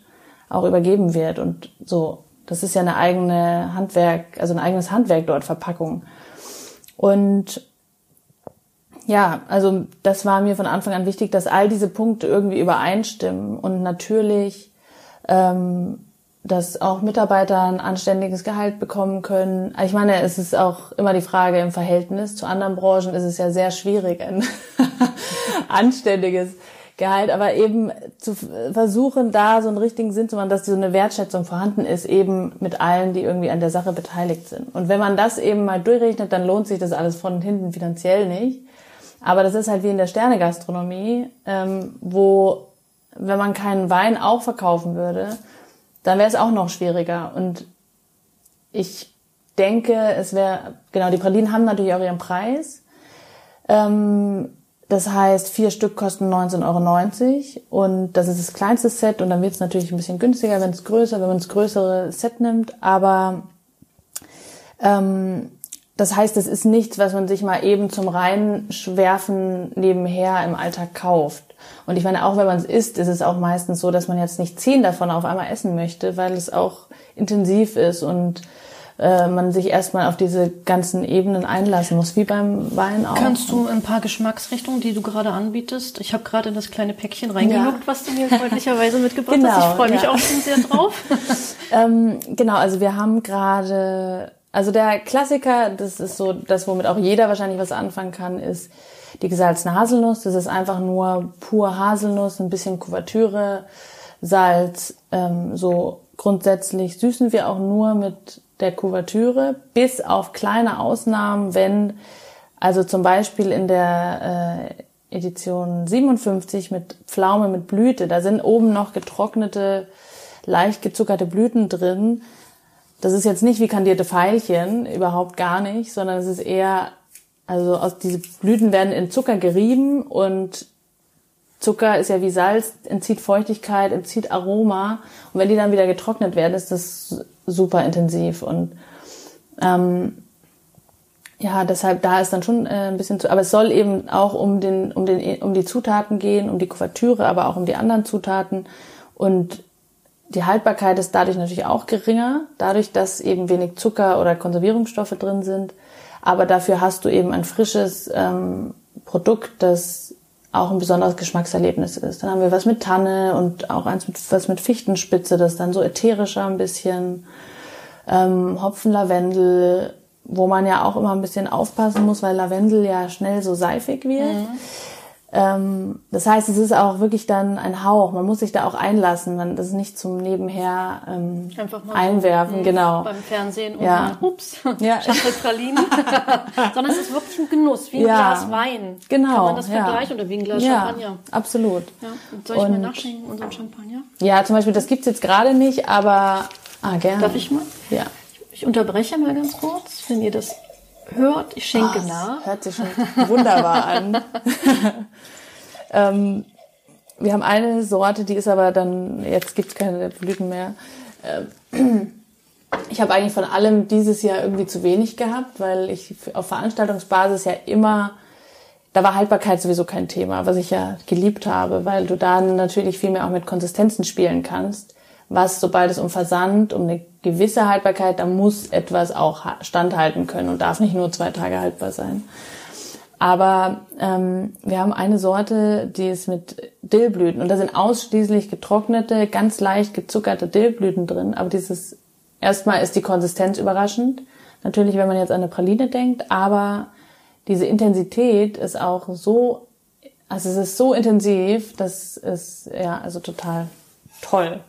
auch übergeben wird und so. Das ist ja eine eigene Handwerk, also ein eigenes Handwerk dort, Verpackung. Und ja, also das war mir von Anfang an wichtig, dass all diese Punkte irgendwie übereinstimmen und natürlich ähm, dass auch Mitarbeiter ein anständiges Gehalt bekommen können. Ich meine, es ist auch immer die Frage im Verhältnis zu anderen Branchen ist es ja sehr schwierig, ein *laughs* anständiges Gehalt, aber eben zu versuchen, da so einen richtigen Sinn zu machen, dass so eine Wertschätzung vorhanden ist, eben mit allen, die irgendwie an der Sache beteiligt sind. Und wenn man das eben mal durchrechnet, dann lohnt sich das alles von hinten finanziell nicht. Aber das ist halt wie in der Sternegastronomie, ähm, wo, wenn man keinen Wein auch verkaufen würde, dann wäre es auch noch schwieriger. Und ich denke, es wäre, genau, die Pralinen haben natürlich auch ihren Preis. Ähm, das heißt, vier Stück kosten 19,90 Euro und das ist das kleinste Set und dann wird es natürlich ein bisschen günstiger, wenn es größer, wenn man das größere Set nimmt. Aber ähm, das heißt, es ist nichts, was man sich mal eben zum Reinschwerfen nebenher im Alltag kauft. Und ich meine, auch wenn man es isst, ist es auch meistens so, dass man jetzt nicht zehn davon auf einmal essen möchte, weil es auch intensiv ist und äh, man sich erstmal auf diese ganzen Ebenen einlassen muss, wie beim Wein auch. Kannst du ein paar Geschmacksrichtungen, die du gerade anbietest? Ich habe gerade in das kleine Päckchen reingeguckt, ja. was du mir freundlicherweise mitgebracht genau, hast. Ich freue mich ja. auch schon sehr drauf. *laughs* ähm, genau, also wir haben gerade also der Klassiker, das ist so das, womit auch jeder wahrscheinlich was anfangen kann, ist die gesalzene Haselnuss. Das ist einfach nur pur Haselnuss, ein bisschen Kuvertüre, Salz. Ähm, so grundsätzlich süßen wir auch nur mit der Kuvertüre, bis auf kleine Ausnahmen, wenn also zum Beispiel in der äh, Edition 57 mit Pflaume mit Blüte, da sind oben noch getrocknete, leicht gezuckerte Blüten drin das ist jetzt nicht wie kandierte Pfeilchen, überhaupt gar nicht, sondern es ist eher, also aus diese Blüten werden in Zucker gerieben und Zucker ist ja wie Salz, entzieht Feuchtigkeit, entzieht Aroma. Und wenn die dann wieder getrocknet werden, ist das super intensiv. Und ähm, ja, deshalb da ist dann schon äh, ein bisschen zu, aber es soll eben auch um den um den um die Zutaten gehen, um die Kuvertüre, aber auch um die anderen Zutaten. Und die Haltbarkeit ist dadurch natürlich auch geringer, dadurch, dass eben wenig Zucker oder Konservierungsstoffe drin sind. Aber dafür hast du eben ein frisches ähm, Produkt, das auch ein besonderes Geschmackserlebnis ist. Dann haben wir was mit Tanne und auch eins mit was mit Fichtenspitze, das dann so ätherischer ein bisschen. Ähm, Hopfen, Lavendel, wo man ja auch immer ein bisschen aufpassen muss, weil Lavendel ja schnell so seifig wird. Mhm. Ähm, das heißt, es ist auch wirklich dann ein Hauch. Man muss sich da auch einlassen. Man, das ist nicht zum Nebenher ähm, Einfach mal einwerfen, so, genau. Beim Fernsehen und ja. Mal, ups, *laughs* ja. *laughs* Pralinen. *laughs* Sondern es ist wirklich ein Genuss, wie ein ja. Glas Wein. Genau. Kann man das ja. vergleichen oder wie ein Glas ja, Champagner. Absolut. Ja. Und soll ich und, mal nachschenken, unseren Champagner? Ja, zum Beispiel, das gibt's jetzt gerade nicht, aber ah, gerne. Darf ich mal? Ja. Ich unterbreche mal ganz kurz, wenn ihr das hört. Ich schenke oh, nach. Hört sich schon wunderbar *laughs* an. *laughs* ähm, wir haben eine Sorte, die ist aber dann, jetzt gibt's keine Blüten mehr. Ähm, ich habe eigentlich von allem dieses Jahr irgendwie zu wenig gehabt, weil ich auf Veranstaltungsbasis ja immer, da war Haltbarkeit sowieso kein Thema, was ich ja geliebt habe, weil du dann natürlich viel mehr auch mit Konsistenzen spielen kannst was, sobald es um Versand, um eine gewisse Haltbarkeit, da muss etwas auch standhalten können und darf nicht nur zwei Tage haltbar sein. Aber ähm, wir haben eine Sorte, die ist mit Dillblüten und da sind ausschließlich getrocknete, ganz leicht gezuckerte Dillblüten drin. Aber dieses erstmal ist die Konsistenz überraschend. Natürlich, wenn man jetzt an eine Praline denkt, aber diese Intensität ist auch so, also es ist so intensiv, dass es ja also total toll.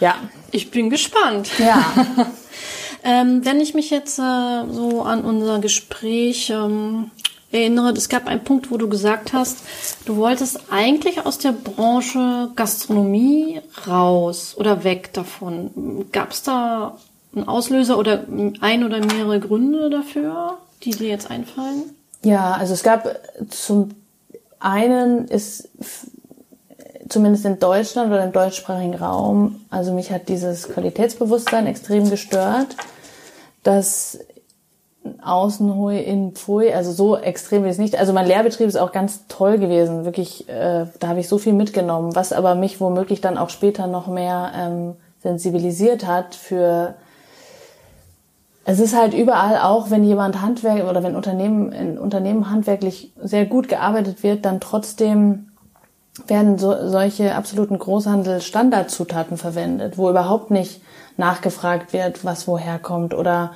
Ja. Ich bin gespannt. Ja. *laughs* ähm, wenn ich mich jetzt äh, so an unser Gespräch ähm, erinnere, es gab einen Punkt, wo du gesagt hast, du wolltest eigentlich aus der Branche Gastronomie raus oder weg davon. Gab es da einen Auslöser oder ein oder mehrere Gründe dafür, die dir jetzt einfallen? Ja, also es gab zum einen ist zumindest in Deutschland oder im deutschsprachigen Raum, also mich hat dieses Qualitätsbewusstsein extrem gestört, dass außen hui in pfui, also so extrem wie es nicht. Also mein Lehrbetrieb ist auch ganz toll gewesen, wirklich, äh, da habe ich so viel mitgenommen, was aber mich womöglich dann auch später noch mehr ähm, sensibilisiert hat für es ist halt überall auch, wenn jemand Handwerk oder wenn Unternehmen in Unternehmen handwerklich sehr gut gearbeitet wird, dann trotzdem werden so, solche absoluten Großhandel-Standardzutaten verwendet, wo überhaupt nicht nachgefragt wird, was woher kommt oder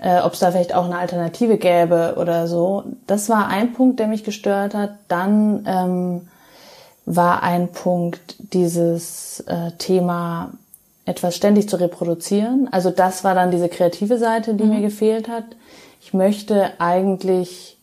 äh, ob es da vielleicht auch eine Alternative gäbe oder so. Das war ein Punkt, der mich gestört hat. Dann ähm, war ein Punkt dieses äh, Thema etwas ständig zu reproduzieren. Also das war dann diese kreative Seite, die mhm. mir gefehlt hat. Ich möchte eigentlich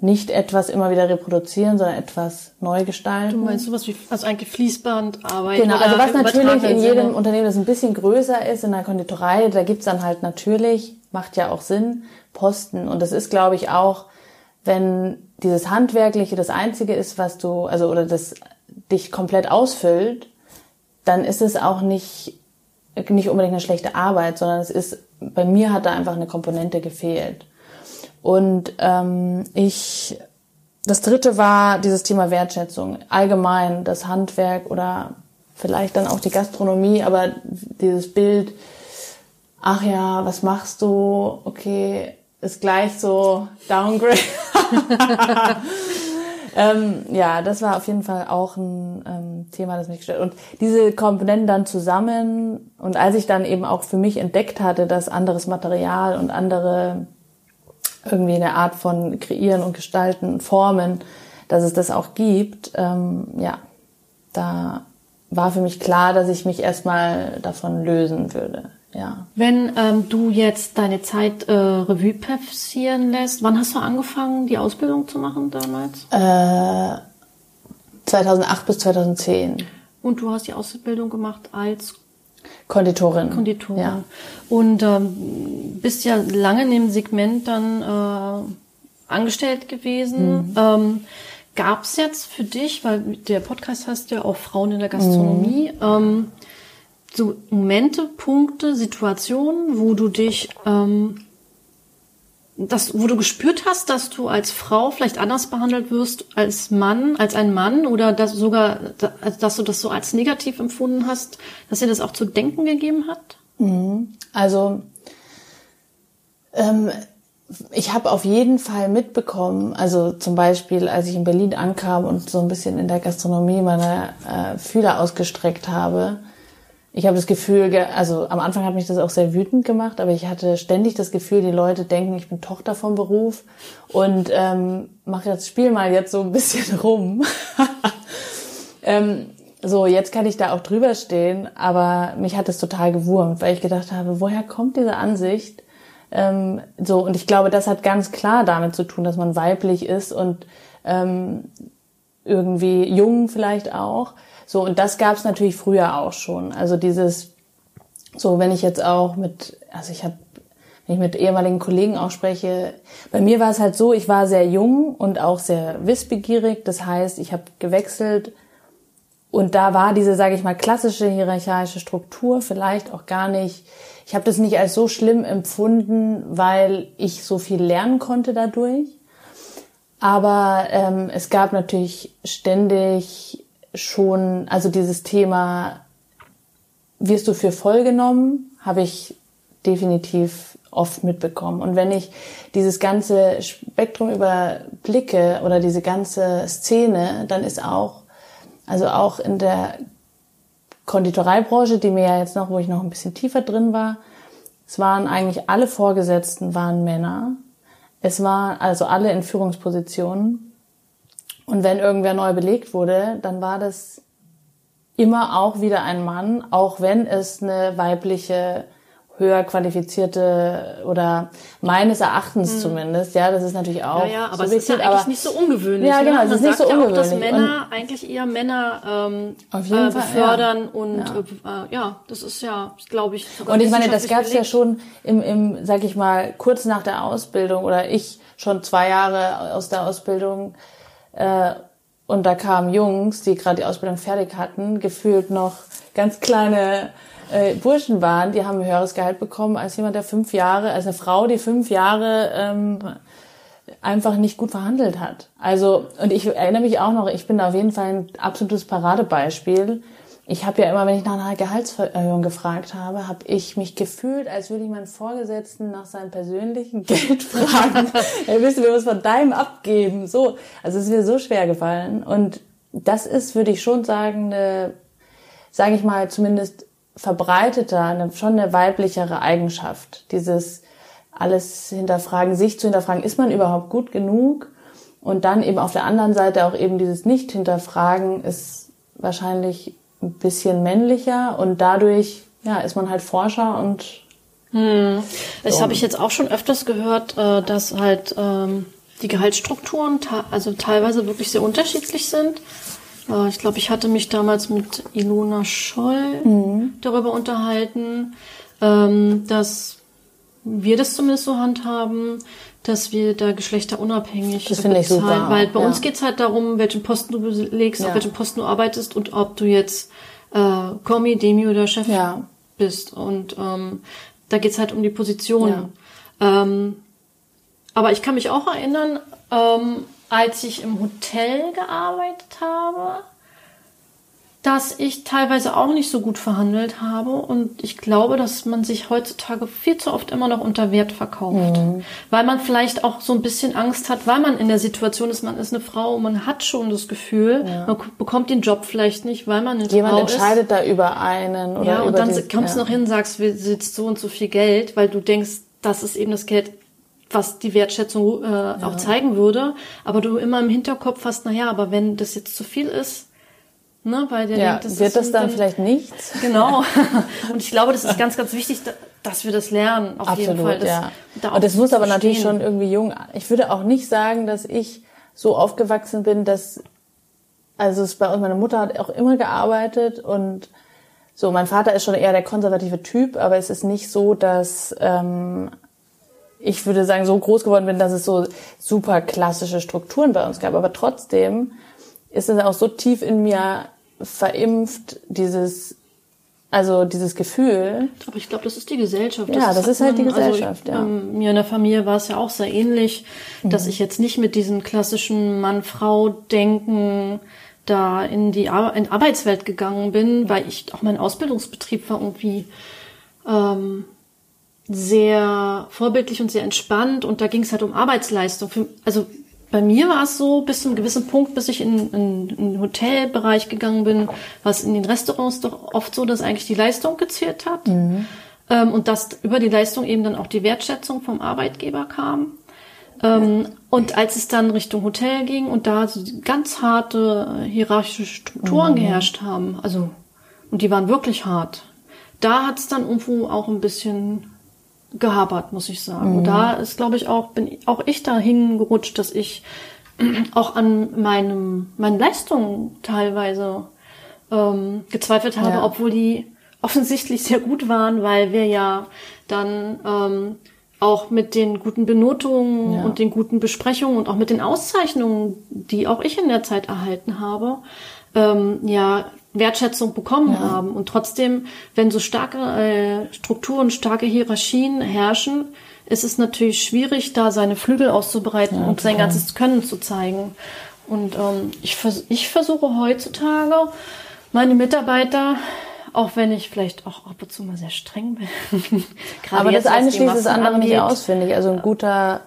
nicht etwas immer wieder reproduzieren, sondern etwas neu gestalten. Du meinst sowas wie, also eigentlich Fließbandarbeit? Genau, also was natürlich in jedem Unternehmen, das ein bisschen größer ist, in der Konditorei, da gibt's dann halt natürlich, macht ja auch Sinn, Posten. Und das ist, glaube ich, auch, wenn dieses Handwerkliche das Einzige ist, was du, also oder das dich komplett ausfüllt, dann ist es auch nicht, nicht unbedingt eine schlechte Arbeit, sondern es ist, bei mir hat da einfach eine Komponente gefehlt. Und ähm, ich, das dritte war dieses Thema Wertschätzung. Allgemein das Handwerk oder vielleicht dann auch die Gastronomie, aber dieses Bild, ach ja, was machst du? Okay, ist gleich so Downgrade. *laughs* ähm, ja, das war auf jeden Fall auch ein ähm, Thema, das mich gestört. Und diese Komponenten dann zusammen und als ich dann eben auch für mich entdeckt hatte, dass anderes Material und andere irgendwie eine Art von Kreieren und Gestalten, Formen, dass es das auch gibt, ähm, ja, da war für mich klar, dass ich mich erstmal davon lösen würde. Ja. Wenn ähm, du jetzt deine Zeit äh, Revue passieren lässt, wann hast du angefangen, die Ausbildung zu machen damals? Äh, 2008 bis 2010. Und du hast die Ausbildung gemacht als Konditorin. Konditorin. Ja. Und ähm, bist ja lange in dem Segment dann äh, angestellt gewesen. Mhm. Ähm, Gab es jetzt für dich, weil der Podcast heißt ja auch Frauen in der Gastronomie, mhm. ähm, so Momente, Punkte, Situationen, wo du dich, ähm, das, wo du gespürt hast, dass du als Frau vielleicht anders behandelt wirst als Mann, als ein Mann oder dass sogar, dass du das so als negativ empfunden hast, dass dir das auch zu denken gegeben hat? Mhm. Also ähm, ich habe auf jeden Fall mitbekommen, also zum Beispiel, als ich in Berlin ankam und so ein bisschen in der Gastronomie meine äh, Fühler ausgestreckt habe, ich habe das Gefühl, also am Anfang hat mich das auch sehr wütend gemacht, aber ich hatte ständig das Gefühl, die Leute denken, ich bin Tochter vom Beruf und ähm, mache jetzt Spiel mal jetzt so ein bisschen *laughs* rum. *laughs* ähm, so, jetzt kann ich da auch drüber stehen, aber mich hat es total gewurmt, weil ich gedacht habe, woher kommt diese Ansicht? Ähm, so, und ich glaube, das hat ganz klar damit zu tun, dass man weiblich ist und ähm, irgendwie jung vielleicht auch. So, und das gab es natürlich früher auch schon. Also dieses, so wenn ich jetzt auch mit, also ich habe, wenn ich mit ehemaligen Kollegen auch spreche, bei mir war es halt so, ich war sehr jung und auch sehr wissbegierig. Das heißt, ich habe gewechselt und da war diese, sage ich mal, klassische hierarchische Struktur vielleicht auch gar nicht. Ich habe das nicht als so schlimm empfunden, weil ich so viel lernen konnte dadurch. Aber ähm, es gab natürlich ständig schon, also dieses Thema, wirst du für voll genommen, habe ich definitiv oft mitbekommen. Und wenn ich dieses ganze Spektrum überblicke oder diese ganze Szene, dann ist auch, also auch in der Konditoreibranche, die mir ja jetzt noch, wo ich noch ein bisschen tiefer drin war, es waren eigentlich alle Vorgesetzten waren Männer. Es waren also alle in Führungspositionen. Und wenn irgendwer neu belegt wurde, dann war das immer auch wieder ein Mann, auch wenn es eine weibliche höher qualifizierte oder meines Erachtens hm. zumindest, ja, das ist natürlich auch. Ja, ja aber es ist ja eigentlich aber, nicht so ungewöhnlich. Ja, genau, ne? es ist nicht so ungewöhnlich. Ja auch, dass Männer und eigentlich eher Männer ähm, auf jeden äh, befördern ja. und ja. Äh, ja, das ist ja, glaube ich. Und ich meine, das gab es ja schon im, im, sag ich mal, kurz nach der Ausbildung oder ich schon zwei Jahre aus der Ausbildung äh, und da kamen Jungs, die gerade die Ausbildung fertig hatten, gefühlt noch ganz kleine äh, Burschen waren, die haben ein höheres Gehalt bekommen als jemand, der fünf Jahre, als eine Frau, die fünf Jahre ähm, einfach nicht gut verhandelt hat. Also, und ich erinnere mich auch noch, ich bin auf jeden Fall ein absolutes Paradebeispiel. Ich habe ja immer, wenn ich nach einer Gehaltserhöhung gefragt habe, habe ich mich gefühlt, als würde ich meinen Vorgesetzten nach seinem persönlichen *laughs* Geld fragen. *laughs* er willst du mir was von deinem abgeben? So, also es ist mir so schwer gefallen. Und das ist, würde ich schon sagen, eine, sage ich mal, zumindest verbreiteter, eine, schon eine weiblichere Eigenschaft. Dieses alles hinterfragen, sich zu hinterfragen, ist man überhaupt gut genug? Und dann eben auf der anderen Seite auch eben dieses Nicht-Hinterfragen ist wahrscheinlich ein bisschen männlicher und dadurch ja, ist man halt Forscher und hm. Das so. habe ich jetzt auch schon öfters gehört, äh, dass halt ähm, die Gehaltsstrukturen also teilweise wirklich sehr unterschiedlich sind. Äh, ich glaube, ich hatte mich damals mit Ilona Scholl mhm. darüber unterhalten, ähm, dass wir das zumindest so handhaben, dass wir da geschlechterunabhängig das finde ich super. Weil bei ja. uns geht's halt darum, welchen Posten du belegst, ja. auf welchen Posten du arbeitest und ob du jetzt äh, Kommi, Demi oder Chef ja. bist. Und ähm, da geht's halt um die Position. Ähm, aber ich kann mich auch erinnern, ähm, als ich im Hotel gearbeitet habe, dass ich teilweise auch nicht so gut verhandelt habe und ich glaube, dass man sich heutzutage viel zu oft immer noch unter Wert verkauft, mhm. weil man vielleicht auch so ein bisschen Angst hat, weil man in der Situation ist, man ist eine Frau und man hat schon das Gefühl, ja. man bekommt den Job vielleicht nicht, weil man eine Jemand Frau entscheidet ist. da über einen oder ja und dann die, kommst du ja. noch hin und sagst, wir sitzt so und so viel Geld, weil du denkst, das ist eben das Geld, was die Wertschätzung äh, ja. auch zeigen würde, aber du immer im Hinterkopf hast, na ja, aber wenn das jetzt zu viel ist Ne, weil der ja, denkt, das wird das dann, dann, vielleicht nichts? *laughs* Genau. Und ich glaube, das ist ganz, ganz wichtig, dass wir das lernen. Auf Absolut, jeden Fall. Das, ja. Da Und das muss aber natürlich schon irgendwie jung. Ich würde auch nicht sagen, dass ich so aufgewachsen bin, dass also es bei uns meine Mutter hat auch immer gearbeitet und so. Mein Vater ist schon eher der konservative Typ, aber es ist nicht so, dass ähm, ich würde sagen so groß geworden bin, dass es so super klassische Strukturen bei uns gab. Aber trotzdem ist es auch so tief in mir verimpft, dieses, also dieses Gefühl. Aber ich glaube, das ist die Gesellschaft. Das ja, das ist halt die also Gesellschaft, also, ja. Ähm, mir in der Familie war es ja auch sehr ähnlich, mhm. dass ich jetzt nicht mit diesem klassischen Mann-Frau-Denken da in die Ar in Arbeitswelt gegangen bin, weil ich auch mein Ausbildungsbetrieb war irgendwie ähm, sehr vorbildlich und sehr entspannt und da ging es halt um Arbeitsleistung. Für, also bei mir war es so, bis zu einem gewissen Punkt, bis ich in, in, in den Hotelbereich gegangen bin, war es in den Restaurants doch oft so, dass eigentlich die Leistung gezählt hat. Mhm. Ähm, und dass über die Leistung eben dann auch die Wertschätzung vom Arbeitgeber kam. Ähm, und als es dann Richtung Hotel ging und da ganz harte hierarchische Strukturen mhm. geherrscht haben, also, und die waren wirklich hart, da hat es dann irgendwo auch ein bisschen gehapert, muss ich sagen. Mhm. Und da ist, glaube ich, auch, bin auch ich da hingerutscht, dass ich *clears throat* auch an meinem, meinen Leistungen teilweise ähm, gezweifelt habe, ja. obwohl die offensichtlich sehr gut waren, weil wir ja dann ähm, auch mit den guten Benotungen ja. und den guten Besprechungen und auch mit den Auszeichnungen, die auch ich in der Zeit erhalten habe, ähm, ja Wertschätzung bekommen ja. haben. Und trotzdem, wenn so starke äh, Strukturen, starke Hierarchien herrschen, ist es natürlich schwierig, da seine Flügel auszubereiten ja, und sein ganzes Können zu zeigen. Und ähm, ich, vers ich versuche heutzutage, meine Mitarbeiter, auch wenn ich vielleicht auch ab und zu mal sehr streng bin. *laughs* Aber das eine schließt das andere angeht. nicht aus, finde ich. Also ein guter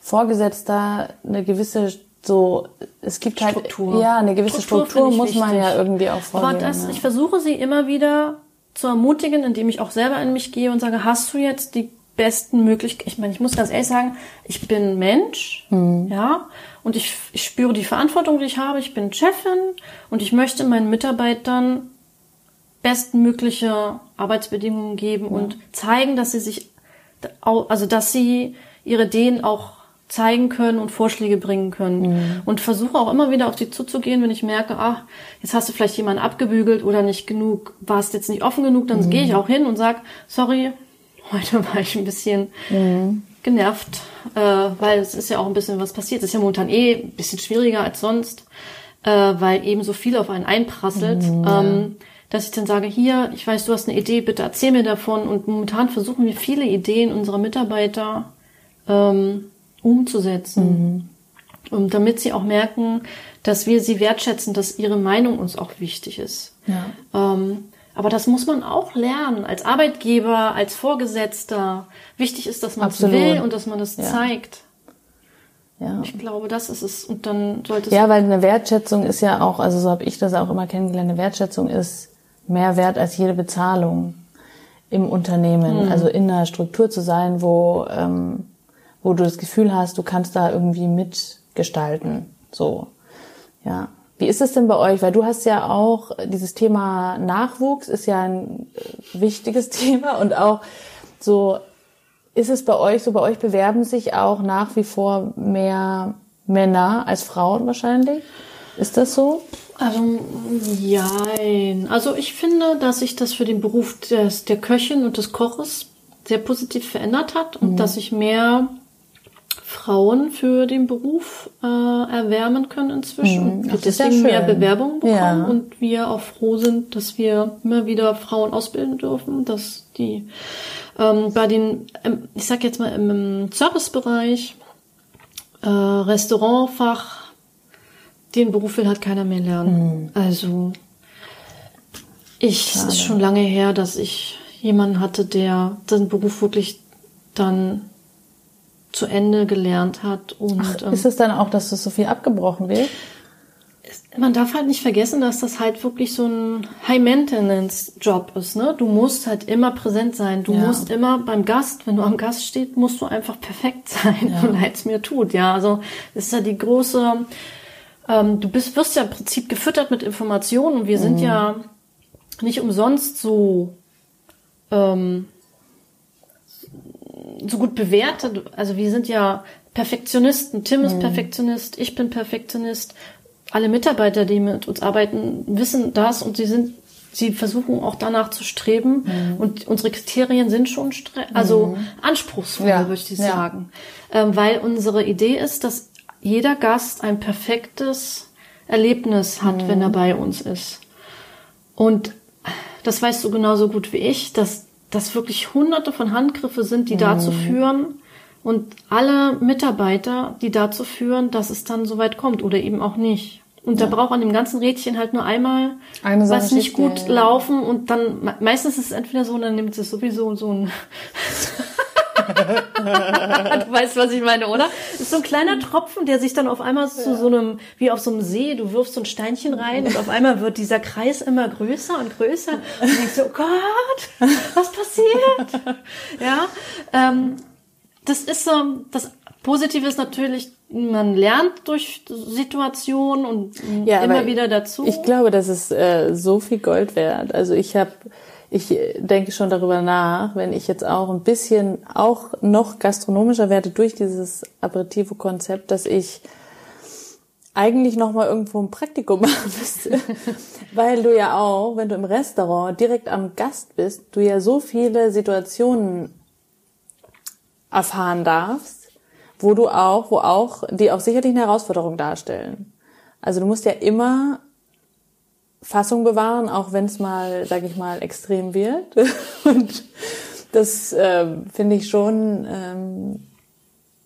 Vorgesetzter, eine gewisse so, es gibt halt Struktur. ja, eine gewisse Struktur, Struktur muss wichtig. man ja irgendwie auch vorgeben. Aber das, ja. ich versuche sie immer wieder zu ermutigen, indem ich auch selber in mich gehe und sage, hast du jetzt die besten Möglichkeiten? Ich meine, ich muss ganz ehrlich sagen, ich bin Mensch, mhm. ja, und ich, ich spüre die Verantwortung, die ich habe. Ich bin Chefin und ich möchte meinen Mitarbeitern bestmögliche Arbeitsbedingungen geben ja. und zeigen, dass sie sich, also dass sie ihre Ideen auch zeigen können und Vorschläge bringen können. Mhm. Und versuche auch immer wieder auf sie zuzugehen, wenn ich merke, ach, jetzt hast du vielleicht jemanden abgebügelt oder nicht genug, warst jetzt nicht offen genug, dann mhm. gehe ich auch hin und sag, sorry, heute *laughs* war ich ein bisschen mhm. genervt, äh, weil es ist ja auch ein bisschen was passiert. Es ist ja momentan eh ein bisschen schwieriger als sonst, äh, weil eben so viel auf einen einprasselt. Mhm, ähm, dass ich dann sage, hier, ich weiß, du hast eine Idee, bitte erzähl mir davon. Und momentan versuchen wir viele Ideen unserer Mitarbeiter ähm, umzusetzen. Mhm. Und damit sie auch merken, dass wir sie wertschätzen, dass ihre Meinung uns auch wichtig ist. Ja. Ähm, aber das muss man auch lernen, als Arbeitgeber, als Vorgesetzter. Wichtig ist, dass man es will und dass man es ja. zeigt. Ja. Ich glaube, das ist es. Und dann sollte es. Ja, weil eine Wertschätzung ist ja auch, also so habe ich das auch immer kennengelernt, eine Wertschätzung ist mehr wert als jede Bezahlung im Unternehmen. Mhm. Also in einer Struktur zu sein, wo ähm, wo du das Gefühl hast, du kannst da irgendwie mitgestalten. So, ja. Wie ist es denn bei euch? Weil du hast ja auch dieses Thema Nachwuchs ist ja ein äh, wichtiges *laughs* Thema und auch so ist es bei euch so, bei euch bewerben sich auch nach wie vor mehr Männer als Frauen wahrscheinlich? Ist das so? Also, jein. Also ich finde, dass sich das für den Beruf des, der Köchin und des Koches sehr positiv verändert hat und mhm. dass sich mehr Frauen für den Beruf äh, erwärmen können inzwischen mhm. deswegen ja mehr Bewerbungen bekommen ja. und wir auch froh sind, dass wir immer wieder Frauen ausbilden dürfen, dass die ähm, bei den, ich sag jetzt mal im, im Servicebereich äh, Restaurantfach, den Beruf will halt keiner mehr lernen. Mhm. Also ich, es ist schon lange her, dass ich jemanden hatte, der den Beruf wirklich dann zu Ende gelernt hat. Und ähm, Ist es dann auch, dass das so viel abgebrochen wird? man darf halt nicht vergessen, dass das halt wirklich so ein High-Maintenance-Job ist. Ne? Du musst halt immer präsent sein. Du Ja. musst immer beim Gast, wenn du am Gast stehst, musst du einfach perfekt *laughs* sein, ja. leid es mir tut. Ja, also das ist ja die große. Ähm, du bist wirst ja im Prinzip gefüttert mit Informationen und wir sind ja nicht umsonst so ähm, so gut bewertet. Also wir sind ja Perfektionisten. Tim ist Perfektionist, ich bin Perfektionist. Alle Mitarbeiter, die mit uns arbeiten, wissen das und sie sind, sie versuchen auch danach zu streben. Und unsere Kriterien sind schon also anspruchsvoll, Ja, würde ich ja. sagen. Ähm, weil unsere Idee ist, dass jeder Gast ein perfektes Erlebnis hat, wenn er bei uns ist. Und das weißt du genauso gut wie ich, dass das wirklich hunderte von Handgriffe sind, die dazu führen und alle Mitarbeiter, die dazu führen, dass es dann so weit kommt oder eben auch nicht. Und da braucht an dem ganzen Rädchen halt nur einmal was nicht gut ja. laufen und dann me- meistens ist es entweder so, dann nimmt es sowieso so ein *laughs* *laughs* Du weißt, was ich meine, oder? Das ist so ein kleiner Tropfen, der sich dann auf einmal zu so einem, wie auf so einem See, du wirfst so ein Steinchen rein und auf einmal wird dieser Kreis immer größer und größer. Und denkst so, oh Gott, was passiert? Ja, ähm, das ist so, das Positive ist natürlich, man lernt durch Situationen und Ja, immer wieder dazu. Ich glaube, das ist äh, so viel Gold wert. Also ich habe, ich äh, denke schon darüber nach, wenn ich jetzt auch ein bisschen auch noch gastronomischer werde durch dieses Aperitivo-Konzept, dass ich eigentlich noch mal irgendwo ein Praktikum *laughs* machen müsste, weil du ja auch, wenn du im Restaurant direkt am Gast bist, du ja so viele Situationen erfahren darfst, wo du auch, wo auch, die auch sicherlich eine Herausforderung darstellen. Also du musst ja immer Fassung bewahren, auch wenn es mal, sag ich mal, extrem wird. *laughs* Und das ähm, finde ich schon ähm,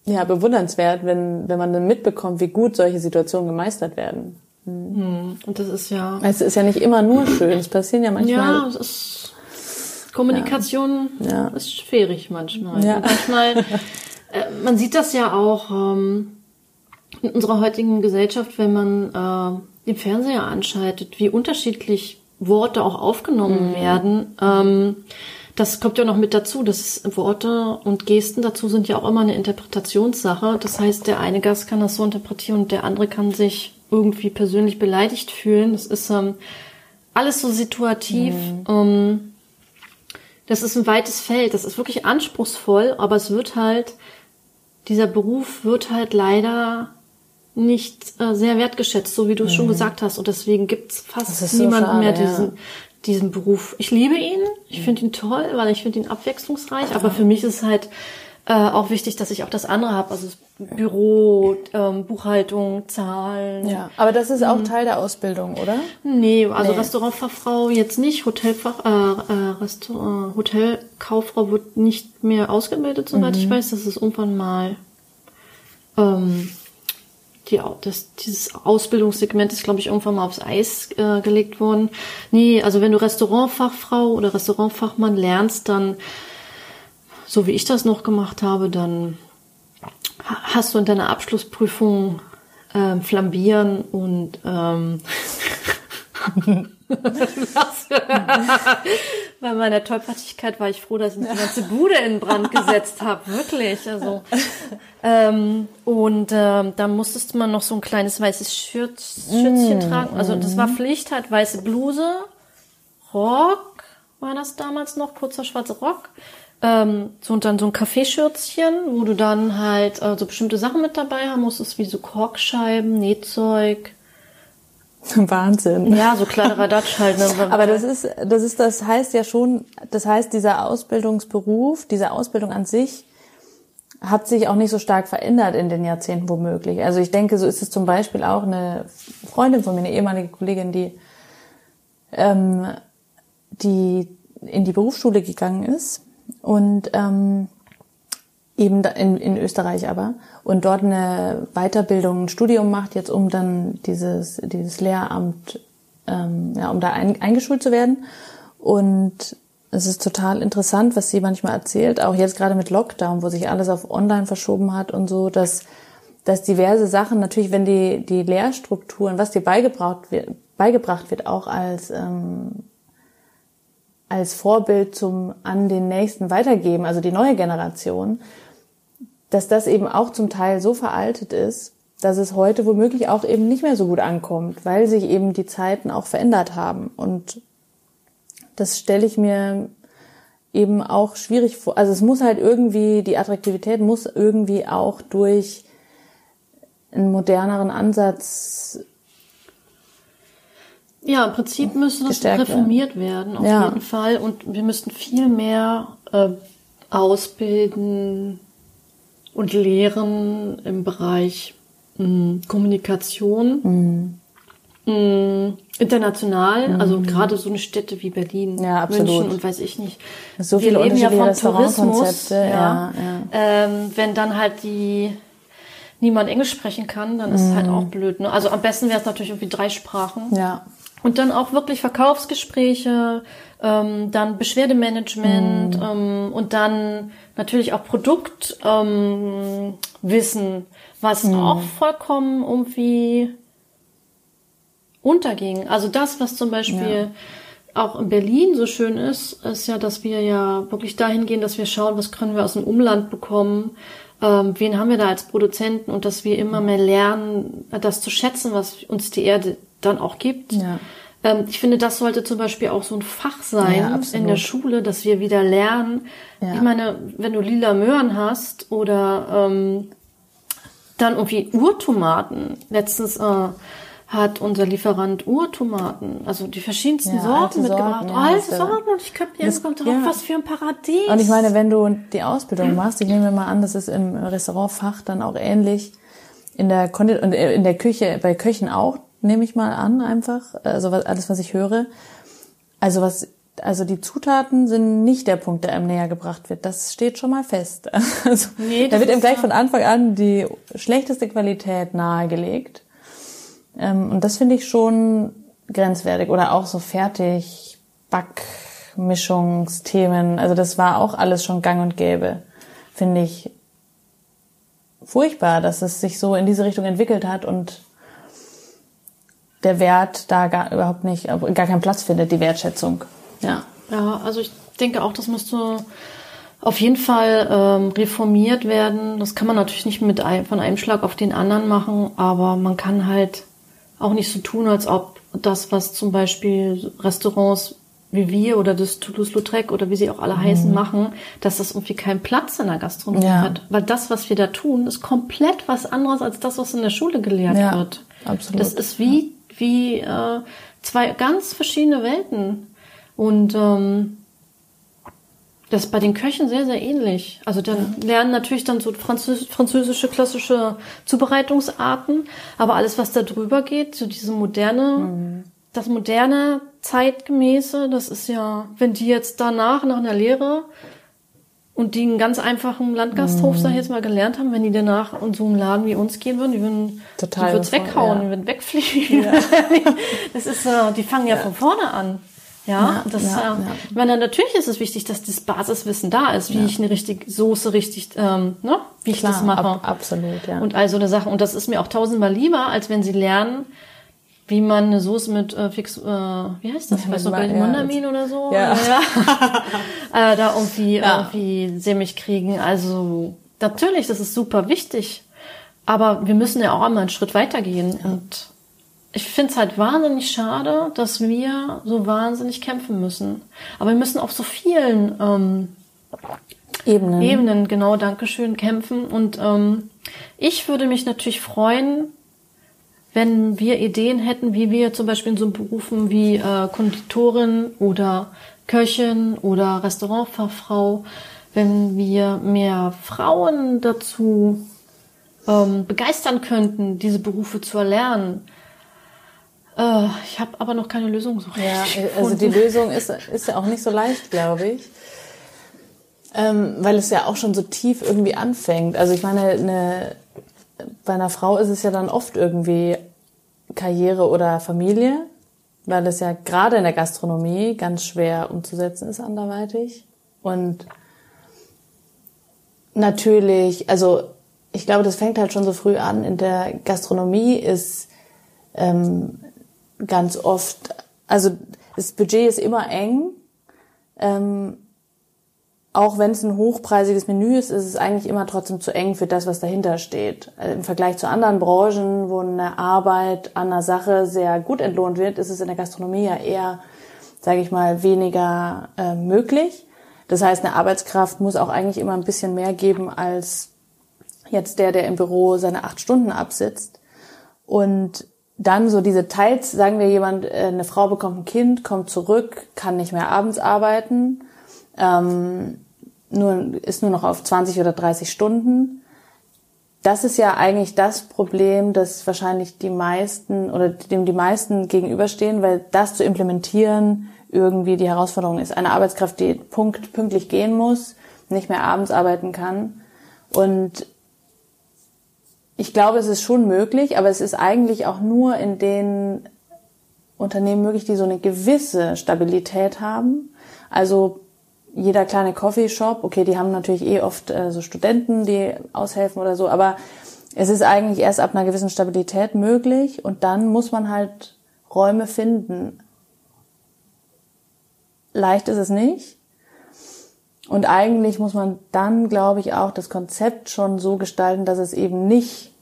ja bewundernswert, wenn wenn man dann mitbekommt, wie gut solche Situationen gemeistert werden. und das ist ja, Es ist ja nicht immer nur schön, es passieren ja manchmal. Ja, es ist Kommunikation Ja. ist schwierig manchmal. Ja. Und manchmal, *laughs* äh, man sieht das ja auch ähm, in unserer heutigen Gesellschaft, wenn man äh, den Fernseher anschaltet, wie unterschiedlich Worte auch aufgenommen werden. Ähm, das kommt ja noch mit dazu, dass Worte und Gesten dazu sind ja auch immer eine Interpretationssache. Das heißt, der eine Gast kann das so interpretieren und der andere kann sich irgendwie persönlich beleidigt fühlen. Das ist ähm, alles so situativ. Ähm, das ist ein weites Feld. Das ist wirklich anspruchsvoll, aber es wird halt, dieser Beruf wird halt leider nicht äh, sehr wertgeschätzt, so wie du es schon gesagt hast. Und deswegen gibt's fast so niemanden schade, mehr ja. diesen, diesen Beruf. Ich liebe ihn, ich finde ihn toll, weil ich finde ihn abwechslungsreich, aber für mich ist es halt äh, auch wichtig, dass ich auch das andere habe, also Büro, ähm, Buchhaltung, Zahlen. Ja, aber das ist auch Teil der Ausbildung, oder? Nee, also Nee. Restaurantfachfrau jetzt nicht, Hotelfach, äh, äh, Restaurant, Hotelkauffrau wird nicht mehr ausgebildet, soweit ich weiß. Das ist irgendwann mal ähm, die, das, dieses Ausbildungssegment ist, glaube ich, irgendwann mal aufs Eis äh, gelegt worden. Nee, also wenn du Restaurantfachfrau oder Restaurantfachmann lernst, dann, so wie ich das noch gemacht habe, dann ha- hast du in deiner Abschlussprüfung ähm, Flambieren und ähm? *laughs* *laughs* Bei meiner Tollpatschigkeit war ich froh, dass ich die ganze Bude in Brand gesetzt habe. Wirklich. Also. Ähm, und ähm, da musstest man noch so ein kleines weißes Schürz, Schürzchen tragen. Also das war Pflicht, halt weiße Bluse, Rock war das damals noch, kurzer schwarzer Rock. Ähm, so und dann so ein Kaffeeschürzchen, wo du dann halt äh, so bestimmte Sachen mit dabei haben musstest, wie so Korkscheiben, Nähzeug. *laughs* Wahnsinn. Ja, so Kladderadatsch halt. Ne? Aber das ist, das ist, das heißt ja schon, das heißt, dieser Ausbildungsberuf, diese Ausbildung an sich hat sich auch nicht so stark verändert in den Jahrzehnten womöglich. Also ich denke, so ist es zum Beispiel auch eine Freundin von mir, eine ehemalige Kollegin, die, ähm, die in die Berufsschule gegangen ist und ähm, eben in, in Österreich aber und dort eine Weiterbildung, ein Studium macht, jetzt um dann dieses, dieses Lehramt, ähm, ja, um da ein, eingeschult zu werden. Und es ist total interessant, was sie manchmal erzählt, auch jetzt gerade mit Lockdown, wo sich alles auf Online verschoben hat und so, dass, dass diverse Sachen natürlich, wenn die, die Lehrstrukturen, was dir beigebracht wird, beigebracht wird, auch als, ähm, als Vorbild zum an den nächsten weitergeben, also die neue Generation, dass das eben auch zum Teil so veraltet ist, dass es heute womöglich auch eben nicht mehr so gut ankommt, weil sich eben die Zeiten auch verändert haben. Und das stelle ich mir eben auch schwierig vor. Also es muss halt irgendwie, die Attraktivität muss irgendwie auch durch einen moderneren Ansatz ja, im Prinzip müsste das reformiert werden, auf ja. jeden Fall. Und wir müssten viel mehr äh, ausbilden und lehren im Bereich mh, hm, Kommunikation. Mhm. Mh, international, mhm. also gerade so eine Städte wie Berlin, ja, München und weiß ich nicht. So viele wir leben ja vom Tourismus. Ja, ja. Ähm, wenn dann halt die niemand Englisch sprechen kann, dann ist es halt mhm. auch blöd. Ne? Also am besten wäre es natürlich irgendwie drei Sprachen. Ja. Und dann auch wirklich Verkaufsgespräche, ähm, dann Beschwerdemanagement mm. ähm, und dann natürlich auch Produktwissen, ähm, was mm. auch vollkommen irgendwie unterging. Also das, was zum Beispiel ja. auch in Berlin so schön ist, ist ja, dass wir ja wirklich dahin gehen, dass wir schauen, was können wir aus dem Umland bekommen, ähm, wen haben wir da als Produzenten und dass wir immer mehr lernen, das zu schätzen, was uns die Erde dann auch gibt. Ja. Ähm, ich finde, das sollte zum Beispiel auch so ein Fach sein ja, in der Schule, dass wir wieder lernen. Ja. Ich meine, wenn du lila Möhren hast oder ähm, dann irgendwie Urtomaten. Letztens äh, hat unser Lieferant Urtomaten, also die verschiedensten ja, Sorten mitgebracht. Sorten, ja, alte Sorten und ich könnte mir jetzt kommt drauf, ja. was für ein Paradies. Und ich meine, wenn du die Ausbildung machst, ich nehme mal an, das ist im Restaurantfach dann auch ähnlich in der und äh, in der Küche bei Köchen auch, nehme ich mal an, einfach. Also was, alles, was ich höre. Also was, also die Zutaten sind nicht der Punkt, der einem näher gebracht wird. Das steht schon mal fest. *laughs* Also, nee, da wird ihm gleich von Anfang an die schlechteste Qualität nahegelegt. Ähm, und das finde ich schon grenzwertig. Oder auch so fertig Backmischungsthemen. Also das war auch alles schon gang und gäbe. Finde ich furchtbar, dass es sich so in diese Richtung entwickelt hat und der Wert da gar überhaupt nicht, gar keinen Platz findet, die Wertschätzung. Ja. Ja, also ich denke auch, das müsste auf jeden Fall ähm, reformiert werden. Das kann man natürlich nicht mit ein, von einem Schlag auf den anderen machen, aber man kann halt auch nicht so tun, als ob das, was zum Beispiel Restaurants wie wir oder das Toulouse-Lautrec oder wie sie auch alle mhm. heißen machen, dass das irgendwie keinen Platz in der Gastronomie ja. hat. Weil das, was wir da tun, ist komplett was anderes als das, was in der Schule gelehrt ja, wird. Absolut. Das ist wie wie äh, zwei ganz verschiedene Welten. Und ähm, das ist bei den Köchen sehr, sehr ähnlich. Also dann lernen natürlich dann so Französ französische klassische Zubereitungsarten, aber alles, was da drüber geht, so diese moderne, mhm. das moderne, zeitgemäße, das ist ja, wenn die jetzt danach, nach einer Lehre, und die einen ganz einfachen Landgasthof, sag ich jetzt mal, gelernt haben, wenn die danach in so einen Laden wie uns gehen würden, die würden, Total die würden's weghauen, ja. die würden wegfliegen. Ja. *laughs* das ist, äh, die fangen ja, ja, von vorne an. Ja, das, ja, äh. Ich meine, natürlich ist es wichtig, dass das Basiswissen da ist, wie ich eine richtige Soße richtig, ähm, ne, wie Klar, ich das mache. Ab, absolut, ja. Und all so eine Sache. Und das ist mir auch tausendmal lieber, als wenn sie lernen, wie man eine Soße mit äh, fix, äh, wie heißt das? Ich weiß noch gar nicht, Mondamin oder so. Ja. ja. *laughs* äh, da irgendwie, ja. irgendwie sämig kriegen. Also natürlich, das ist super wichtig. Aber wir müssen ja auch einmal einen Schritt weitergehen. Ja. Und ich finde es halt wahnsinnig schade, dass wir so wahnsinnig kämpfen müssen. Aber wir müssen auf so vielen ähm, Ebenen. Ebenen, genau, Dankeschön, kämpfen. Und ähm, ich würde mich natürlich freuen, wenn wir Ideen hätten, wie wir zum Beispiel in so Berufen wie äh, Konditorin oder Köchin oder Restaurantfachfrau, wenn wir mehr Frauen dazu ähm, begeistern könnten, diese Berufe zu erlernen. Äh, ich habe aber noch keine Lösung so. Ja, also die Lösung ist, ist ja auch nicht so leicht, glaube ich. Ähm, weil es ja auch schon so tief irgendwie anfängt. Also ich meine, eine, bei einer Frau ist es ja dann oft irgendwie Karriere oder Familie, weil es ja gerade in der Gastronomie ganz schwer umzusetzen ist anderweitig. Und natürlich, also ich glaube, das fängt halt schon so früh an. In der Gastronomie ist ähm, ganz oft, also das Budget ist immer eng. Ähm, auch wenn es ein hochpreisiges Menü ist, ist es eigentlich immer trotzdem zu eng für das, was dahinter steht. Also Im Vergleich zu anderen Branchen, wo eine Arbeit an einer Sache sehr gut entlohnt wird, ist es in der Gastronomie ja eher, sage ich mal, weniger äh, möglich. Das heißt, eine Arbeitskraft muss auch eigentlich immer ein bisschen mehr geben als jetzt der, der im Büro seine acht Stunden absitzt. Und dann so diese Teils, sagen wir jemand, äh, eine Frau bekommt ein Kind, kommt zurück, kann nicht mehr abends arbeiten, ähm, nur, ist nur noch auf 20 oder 30 Stunden. Das ist ja eigentlich das Problem, das wahrscheinlich die meisten oder dem die meisten gegenüberstehen, weil das zu implementieren irgendwie die Herausforderung ist. Eine Arbeitskraft, die punkt, pünktlich gehen muss, nicht mehr abends arbeiten kann. Und ich glaube, es ist schon möglich, aber es ist eigentlich auch nur in den Unternehmen möglich, die so eine gewisse Stabilität haben. Also jeder kleine Coffeeshop, okay, die haben natürlich eh oft äh, so Studenten, die aushelfen oder so, aber es ist eigentlich erst ab einer gewissen Stabilität möglich und dann muss man halt Räume finden. Leicht ist es nicht. Und eigentlich muss man dann, glaube ich, auch das Konzept schon so gestalten, dass es eben nicht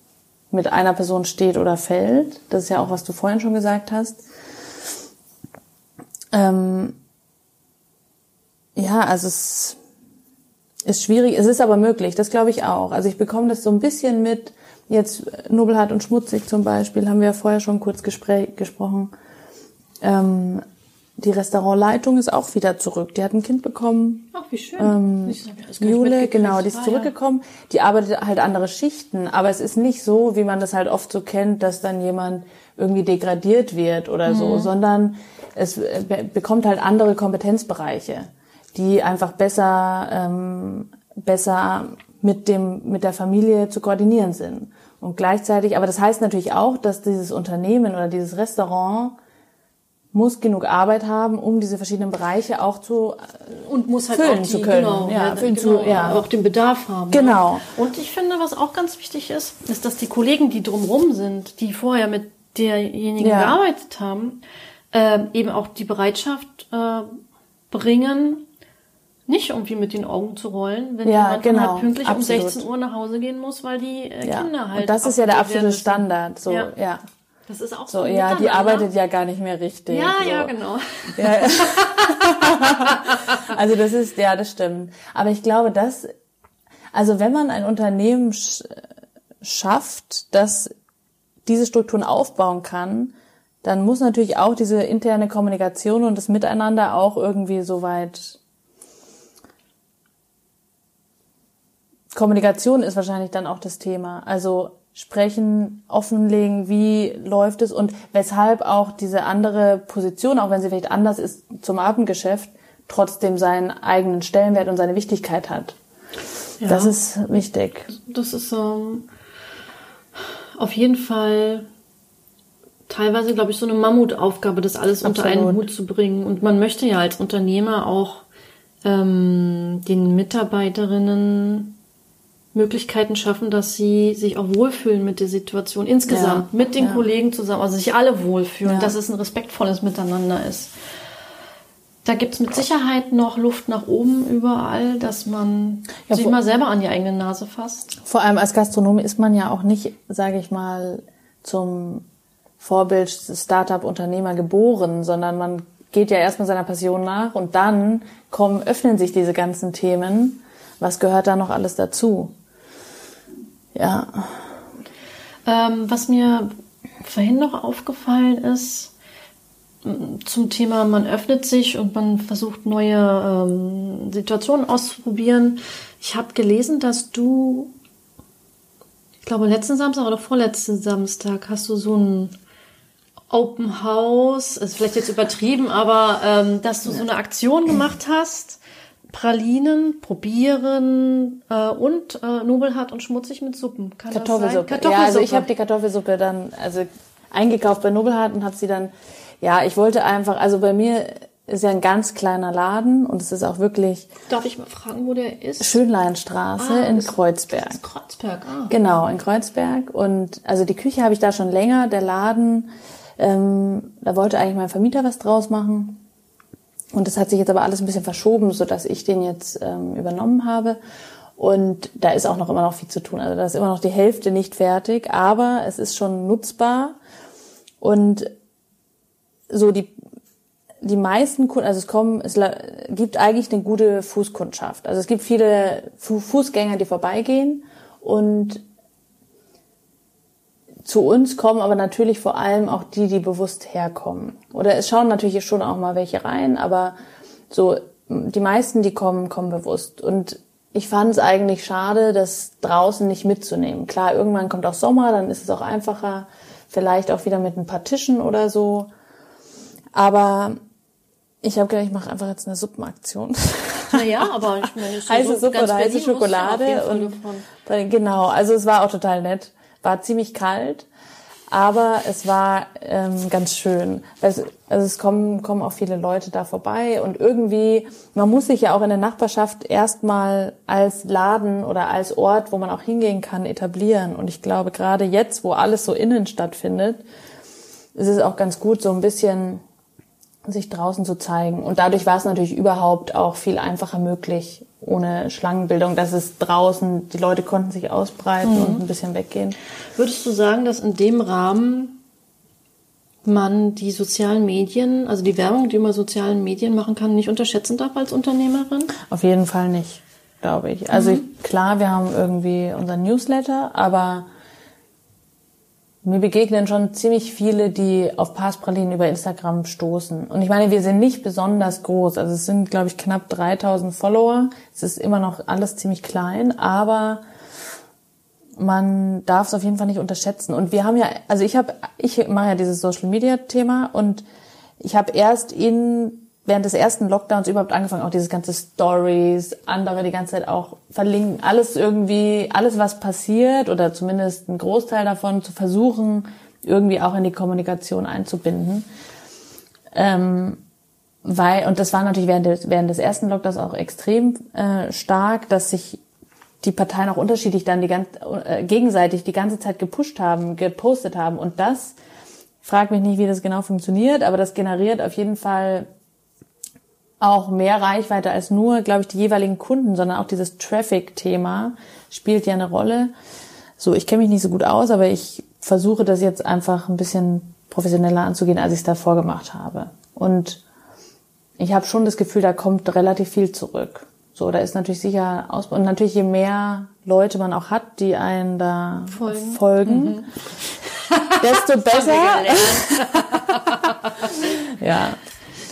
mit einer Person steht oder fällt. Das ist ja auch, was du vorhin schon gesagt hast. Ähm, ja, also es ist schwierig, es ist aber möglich, das glaube ich auch. Also ich bekomme das so ein bisschen mit, jetzt Nobelhart und Schmutzig zum Beispiel, haben wir ja vorher schon kurz gespräch, gesprochen. Ähm, die Restaurantleitung ist auch wieder zurück. Die hat ein Kind bekommen. Ach, wie schön. Ähm, Jule, genau, die ist ah, zurückgekommen. Ja. Die arbeitet halt andere Schichten, aber es ist nicht so, wie man das halt oft so kennt, dass dann jemand irgendwie degradiert wird oder mhm. so, sondern es bekommt halt andere Kompetenzbereiche die einfach besser, ähm, besser mit dem, mit der Familie zu koordinieren sind. Und gleichzeitig, aber das heißt natürlich auch, dass dieses Unternehmen oder dieses Restaurant muss genug Arbeit haben, um diese verschiedenen Bereiche auch zu äh, und muss halt füllen auch die, zu können, genau, ja, füllen genau, zu, ja. auch den Bedarf haben. Genau. Ja. Und ich finde, was auch ganz wichtig ist, ist, dass die Kollegen, die drumherum sind, die vorher mit derjenigen ja. gearbeitet haben, äh, eben auch die Bereitschaft äh, bringen, nicht irgendwie mit den Augen zu rollen, wenn ja, jemand genau, halt pünktlich absolut. um 16 Uhr nach Hause gehen muss, weil die äh, ja. Kinder halt. Und das ist ja der absolute Standard. So, ja. ja. Das ist auch so. Ja, die arbeitet ja gar nicht mehr richtig. Ja, so. ja, genau. Ja, *laughs* *laughs* also das ist, ja, das stimmt. Aber ich glaube, dass, also wenn man ein Unternehmen sch schafft, das diese Strukturen aufbauen kann, dann muss natürlich auch diese interne Kommunikation und das Miteinander auch irgendwie so weit Kommunikation ist wahrscheinlich dann auch das Thema. Also sprechen, offenlegen, wie läuft es und weshalb auch diese andere Position, auch wenn sie vielleicht anders ist zum Abendgeschäft, trotzdem seinen eigenen Stellenwert und seine Wichtigkeit hat. Ja, das ist wichtig. Das ist ähm, auf jeden Fall teilweise, glaube ich, so eine Mammutaufgabe, das alles Absolut. unter einen Hut zu bringen. Und man möchte ja als Unternehmer auch ähm, den Mitarbeiterinnen Möglichkeiten schaffen, dass sie sich auch wohlfühlen mit der Situation insgesamt, ja, mit den ja. Kollegen zusammen, also sich alle wohlfühlen, ja. dass es ein respektvolles Miteinander ist. Da gibt's mit Sicherheit noch Luft nach oben überall, dass man sich mal selber an die eigene Nase fasst. Vor allem als Gastronom ist man ja auch nicht, sage ich mal, zum Vorbild Startup-Unternehmer geboren, sondern man geht ja erstmal seiner Passion nach und dann kommen, öffnen sich diese ganzen Themen. Was gehört da noch alles dazu? Ja. Ähm, was mir vorhin noch aufgefallen ist, zum Thema, man öffnet sich und man versucht neue ähm, Situationen auszuprobieren. Ich habe gelesen, dass du, ich glaube, letzten Samstag oder vorletzten Samstag hast du so ein Open House, ist vielleicht jetzt übertrieben, aber ähm, dass du so eine Aktion gemacht hast Pralinen probieren äh, und äh, nobelhart und schmutzig mit Suppen. Kann Kartoffelsuppe. Kartoffelsuppe. Ja, also ich habe die Kartoffelsuppe dann also eingekauft bei Nobelhart und habe sie dann ja, ich wollte einfach, also bei mir ist ja ein ganz kleiner Laden und es ist auch wirklich. Darf ich mal fragen, wo der ist? Schönleinstraße ah, in Kreuzberg. Ist Kreuzberg, ah. Genau, in Kreuzberg. Und also die Küche habe ich da schon länger, der Laden, ähm, da wollte eigentlich mein Vermieter was draus machen. Und das hat sich jetzt aber alles ein bisschen verschoben, so dass ich den jetzt ähm, übernommen habe. Und da ist auch noch immer noch viel zu tun. Also da ist immer noch die Hälfte nicht fertig, aber es ist schon nutzbar. Und so die die meisten Kunden, also es kommen, es gibt eigentlich eine gute Fußkundschaft. Also es gibt viele Fußgänger, die vorbeigehen und zu uns kommen aber natürlich vor allem auch die, die bewusst herkommen. Oder es schauen natürlich schon auch mal welche rein, aber so die meisten, die kommen, kommen bewusst. Und ich fand es eigentlich schade, das draußen nicht mitzunehmen. Klar, irgendwann kommt auch Sommer, dann ist es auch einfacher, vielleicht auch wieder mit ein paar Tischen oder so. Aber ich habe gedacht, ich mache einfach jetzt eine Suppenaktion. Naja, aber ich meine, *laughs* heiße Suppe oder heiße Schokolade und genau. Also es war auch total nett war ziemlich kalt, aber es war ähm, ganz schön. Also, es kommen, kommen auch viele Leute da vorbei und irgendwie, man muss sich ja auch in der Nachbarschaft erstmal als Laden oder als Ort, wo man auch hingehen kann, etablieren. Und ich glaube, gerade jetzt, wo alles so innen stattfindet, ist es auch ganz gut, so ein bisschen sich draußen zu zeigen. Und dadurch war es natürlich überhaupt auch viel einfacher möglich, ohne Schlangenbildung, dass es draußen, die Leute konnten sich ausbreiten mhm. und ein bisschen weggehen. Würdest du sagen, dass in dem Rahmen man die sozialen Medien, also die Werbung, die man sozialen Medien machen kann, nicht unterschätzen darf als Unternehmerin? Auf jeden Fall nicht, glaube ich. Also mhm. ich, klar, wir haben irgendwie unseren Newsletter, aber mir begegnen schon ziemlich viele, die auf Passpralinen über Instagram stoßen. Und ich meine, wir sind nicht besonders groß. Also es sind, glaube ich, knapp 3000 Follower. Es ist immer noch alles ziemlich klein, aber man darf es auf jeden Fall nicht unterschätzen. Und wir haben ja, also ich habe, ich mache ja dieses Social Media Thema und ich habe erst in während des ersten Lockdowns überhaupt angefangen, auch dieses ganze Stories, andere die ganze Zeit auch verlinken, alles irgendwie, alles was passiert oder zumindest ein Großteil davon zu versuchen, irgendwie auch in die Kommunikation einzubinden. Ähm, weil, und das war natürlich während des, während des ersten Lockdowns auch extrem äh, stark, dass sich die Parteien auch unterschiedlich dann die ganz, äh, gegenseitig die ganze Zeit gepusht haben, gepostet haben. Und das, frag mich nicht, wie das genau funktioniert, aber das generiert auf jeden Fall auch mehr Reichweite als nur, glaube ich, die jeweiligen Kunden, sondern auch dieses Traffic-Thema spielt ja eine Rolle. So, ich kenne mich nicht so gut aus, aber ich versuche das jetzt einfach ein bisschen professioneller anzugehen, als ich es davor gemacht habe. Und ich habe schon das Gefühl, da kommt relativ viel zurück. So, da ist natürlich sicher aus und natürlich je mehr Leute man auch hat, die einen da folgen, folgen mhm. desto *laughs* besser. *laughs* ja,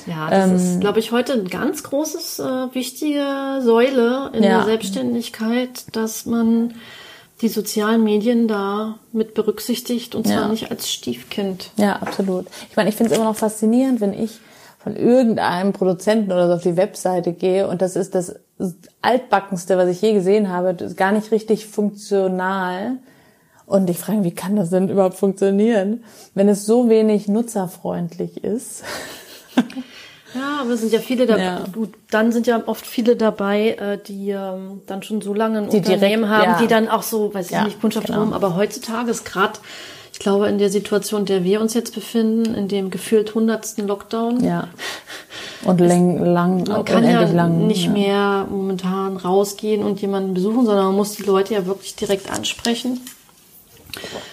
ja, das ähm, ist, glaube ich, heute ein ganz großes, äh, wichtige Säule in ja. der Selbstständigkeit, dass man die sozialen Medien da mit berücksichtigt und zwar ja. nicht als Stiefkind. Ja, absolut. Ich meine, ich finde es immer noch faszinierend, wenn ich von irgendeinem Produzenten oder so auf die Webseite gehe und das ist das altbackenste, was ich je gesehen habe, das ist gar nicht richtig funktional. Und ich frage, wie kann das denn überhaupt funktionieren, wenn es so wenig nutzerfreundlich ist? *laughs* Ja, aber sind ja viele dabei. Ja. Dann sind ja oft viele dabei, äh, die ähm, dann schon so lange ein die Unternehmen direkt, haben, ja. die dann auch so, weiß ich ja, nicht, Kundschaft genau. haben. Aber heutzutage ist gerade, ich glaube, in der Situation, in der wir uns jetzt befinden, in dem gefühlt hundertsten Lockdown. Ja. Und lang, lang, man kann ja lang, nicht mehr momentan rausgehen und jemanden besuchen, sondern man muss die Leute ja wirklich direkt ansprechen.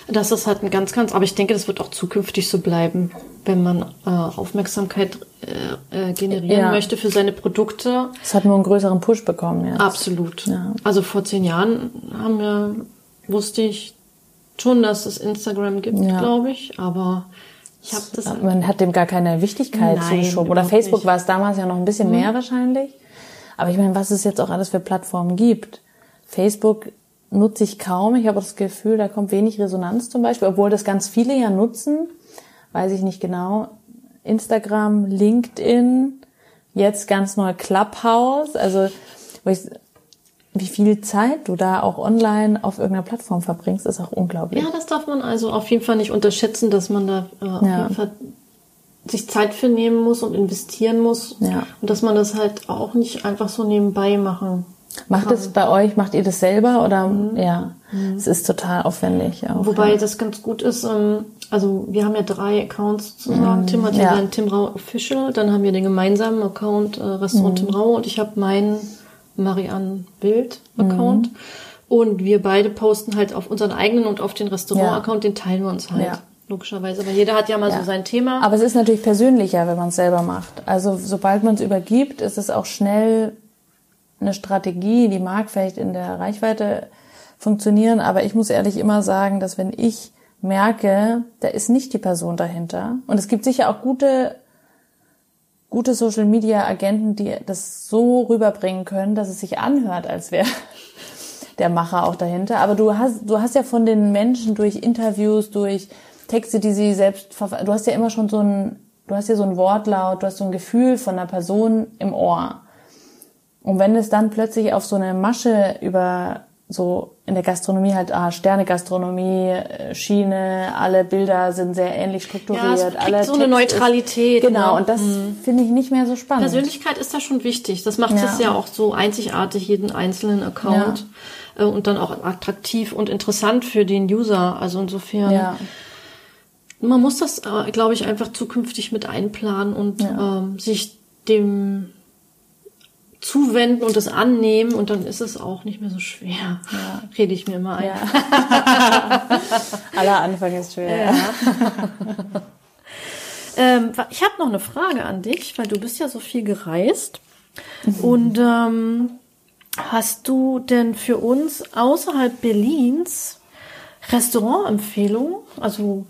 Das ist halt ein ganz, ganz, aber ich denke, das wird auch zukünftig so bleiben, wenn man äh, Aufmerksamkeit äh, äh, generieren ja. möchte für seine Produkte. Es hat nur einen größeren Push bekommen jetzt. Absolut. Ja. Also vor zehn Jahren haben wir, wusste ich schon, dass es Instagram gibt, ja. glaube ich, aber ich habe das. Man hat dem gar keine Wichtigkeit Nein, zugeschoben. Oder Facebook nicht. war es damals ja noch ein bisschen mhm. mehr wahrscheinlich. Aber ich meine, was es jetzt auch alles für Plattformen gibt. Facebook nutze ich kaum. Ich habe das Gefühl, da kommt wenig Resonanz zum Beispiel, obwohl das ganz viele ja nutzen. Weiß ich nicht genau. Instagram, LinkedIn, jetzt ganz neu Clubhouse. Also ich, wie viel Zeit du da auch online auf irgendeiner Plattform verbringst, ist auch unglaublich. Ja, das darf man also auf jeden Fall nicht unterschätzen, dass man da äh, auf Ja. jeden Fall sich Zeit für nehmen muss und investieren muss. Ja. Und dass man das halt auch nicht einfach so nebenbei machen. Macht es bei euch, macht ihr das selber oder ja? Es ist total aufwendig auch. Wobei ja. das ganz gut ist, ähm, also wir haben ja drei Accounts sozusagen. Tim hat ja, Mhm. ja. seinen Tim Rau Official, dann haben wir den gemeinsamen Account äh, Restaurant Mhm. Tim Rau und ich habe meinen Marianne Bild Account. Mhm. Und wir beide posten halt auf unseren eigenen und auf den Restaurant-Account, den teilen wir uns halt. Ja. Logischerweise. Aber jeder hat ja mal Ja. so sein Thema. Aber es ist natürlich persönlicher, wenn man es selber macht. Also sobald man es übergibt, ist es auch schnell eine Strategie, die mag vielleicht in der Reichweite funktionieren, aber ich muss ehrlich immer sagen, dass wenn ich merke, da ist nicht die Person dahinter und es gibt sicher auch gute gute Social Media Agenten, die das so rüberbringen können, dass es sich anhört, als wäre *laughs* der Macher auch dahinter. Aber du hast, du hast ja von den Menschen durch Interviews, durch Texte, die sie selbst, du hast ja immer schon so ein, du hast ja so ein Wortlaut, du hast so ein Gefühl von einer Person im Ohr. Und wenn es dann plötzlich auf so eine Masche über so in der Gastronomie halt, ah, Sterne-Gastronomie, äh, Schiene, alle Bilder sind sehr ähnlich strukturiert. Ja, es alle so eine Text ist- Neutralität, Genau, ne? und das finde ich nicht mehr so spannend. Persönlichkeit ist da schon wichtig. Das macht Ja. es ja auch so einzigartig, jeden einzelnen Account. Äh, Und dann auch attraktiv und interessant für den User. Also insofern, Ja, man muss das, äh, glaube ich, einfach zukünftig mit einplanen und Ja. ähm, sich dem zuwenden und es annehmen und dann ist es auch nicht mehr so schwer. *laughs* Rede ich mir immer ein. ja. *laughs* Aller Anfang ist schwer. *laughs* Ähm, wa- ich habe noch eine Frage an dich, weil du bist ja so viel gereist. Und ähm, hast du denn für uns außerhalb Berlins Restaurantempfehlungen, also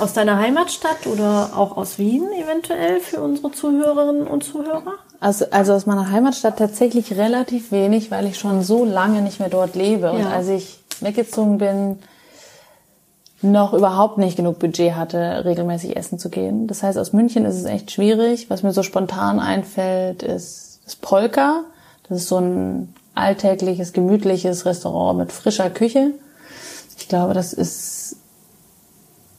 aus deiner Heimatstadt oder auch aus Wien eventuell für unsere Zuhörerinnen und Zuhörer? Also, also aus meiner Heimatstadt tatsächlich relativ wenig, weil ich schon so lange nicht mehr dort lebe. Und Ja. als ich weggezogen bin, noch überhaupt nicht genug Budget hatte, regelmäßig essen zu gehen. Das heißt, aus München ist es echt schwierig. Was mir so spontan einfällt, ist das Polka. Das ist so ein alltägliches, gemütliches Restaurant mit frischer Küche. Ich glaube, das ist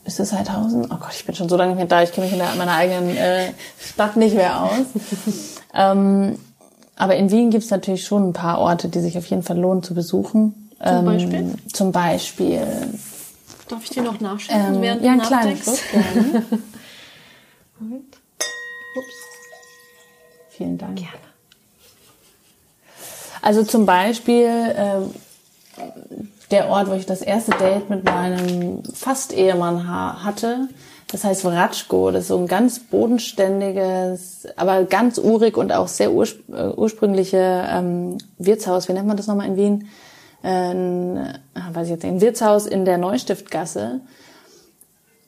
ist es Heidhausen? Oh Gott, ich bin schon so lange nicht mehr da. Ich kenne mich in der, meiner eigenen äh, Stadt nicht mehr aus. *laughs* ähm, aber in Wien gibt es natürlich schon ein paar Orte, die sich auf jeden Fall lohnen zu besuchen. Zum ähm, Beispiel? Zum Beispiel. Darf ich dir noch nachschenken, Ähm, während ja, einen kleinen? Schluck. gerne. *laughs* Moment. Ups. Vielen Dank. Gerne. Also zum Beispiel ähm, der Ort, wo ich das erste Date mit meinem Fast-Ehemann ha hatte. Das heißt Vratschko. Das ist so ein ganz bodenständiges, aber ganz urig und auch sehr urspr äh, ursprüngliche ähm, Wirtshaus. Wie nennt man das nochmal in Wien? Ein, ah, weiß ich jetzt ein Wirtshaus in der Neustiftgasse.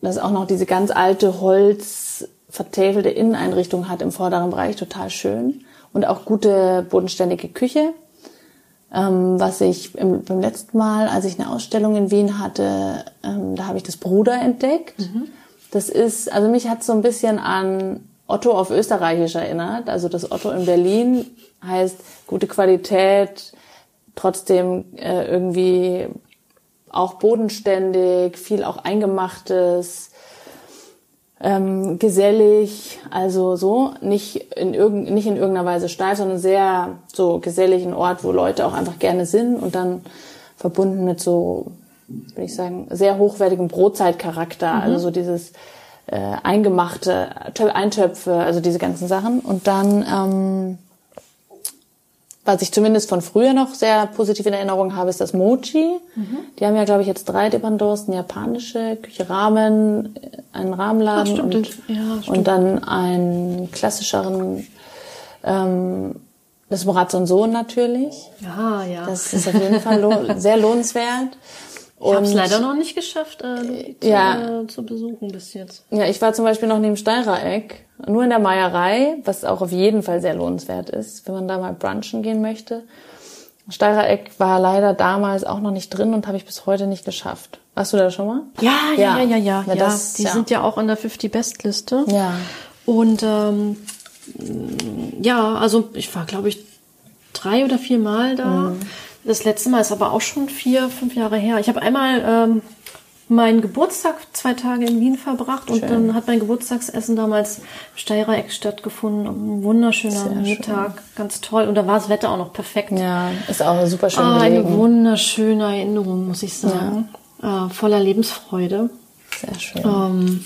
Das auch noch diese ganz alte Holz vertäfelte Inneneinrichtung hat im vorderen Bereich, total schön. Und auch gute bodenständige Küche. Ähm, was ich im, beim letzten Mal, als ich eine Ausstellung in Wien hatte, ähm, da habe ich das Bruder entdeckt. Das ist, also mich hat so ein bisschen an Otto auf Österreichisch erinnert. Also das Otto in Berlin heißt gute Qualität, trotzdem äh, irgendwie auch bodenständig, viel auch eingemachtes, ähm, gesellig, also so, nicht in, irgend, nicht in irgendeiner Weise steif, sondern sehr so gesellig, ein Ort, wo Leute auch einfach gerne sind und dann verbunden mit so, würde ich sagen, sehr hochwertigem Brotzeitcharakter, also so dieses äh, eingemachte Tö- Eintöpfe, also diese ganzen Sachen. Und dann ähm, was ich zumindest von früher noch sehr positiv in Erinnerung habe, ist das Mochi. Die haben ja, glaube ich, jetzt drei Dependancen, eine japanische Küche Ramen, äh, einen Rahmenladen Ach, und, Ja, und dann einen klassischeren, ähm, das Moraz und Sohn natürlich. Ja, ja. Das ist auf jeden Fall lohn sehr lohnenswert. *laughs* ich habe es leider noch nicht geschafft, äh, zu, Ja. äh, zu besuchen bis jetzt. Ja, ich war zum Beispiel noch neben Steirereck, nur in der Meierei, was auch auf jeden Fall sehr lohnenswert ist, wenn man da mal brunchen gehen möchte. Steirereck war leider damals auch noch nicht drin und habe ich bis heute nicht geschafft. Warst du da schon mal? Ja, ja, ja, ja, ja. Ja, ja, das- die ja. sind ja auch in der 50 Best Liste. Ja. Und ähm, ja, also ich war, glaube ich, drei oder vier Mal da. Mhm. Das letzte Mal ist aber auch schon vier, fünf Jahre her. Ich habe einmal ähm, meinen Geburtstag zwei Tage in Wien verbracht schön. und dann hat mein Geburtstagsessen damals im Steirer Eck stattgefunden. Ein wunderschöner Sehr Mittag, schön. ganz toll. Und da war das Wetter auch noch perfekt. Ja, ist auch super schön. Ah, eine wunderschöne Erinnerung, muss ich sagen. Ja. Äh, voller Lebensfreude. Sehr schön. Ähm,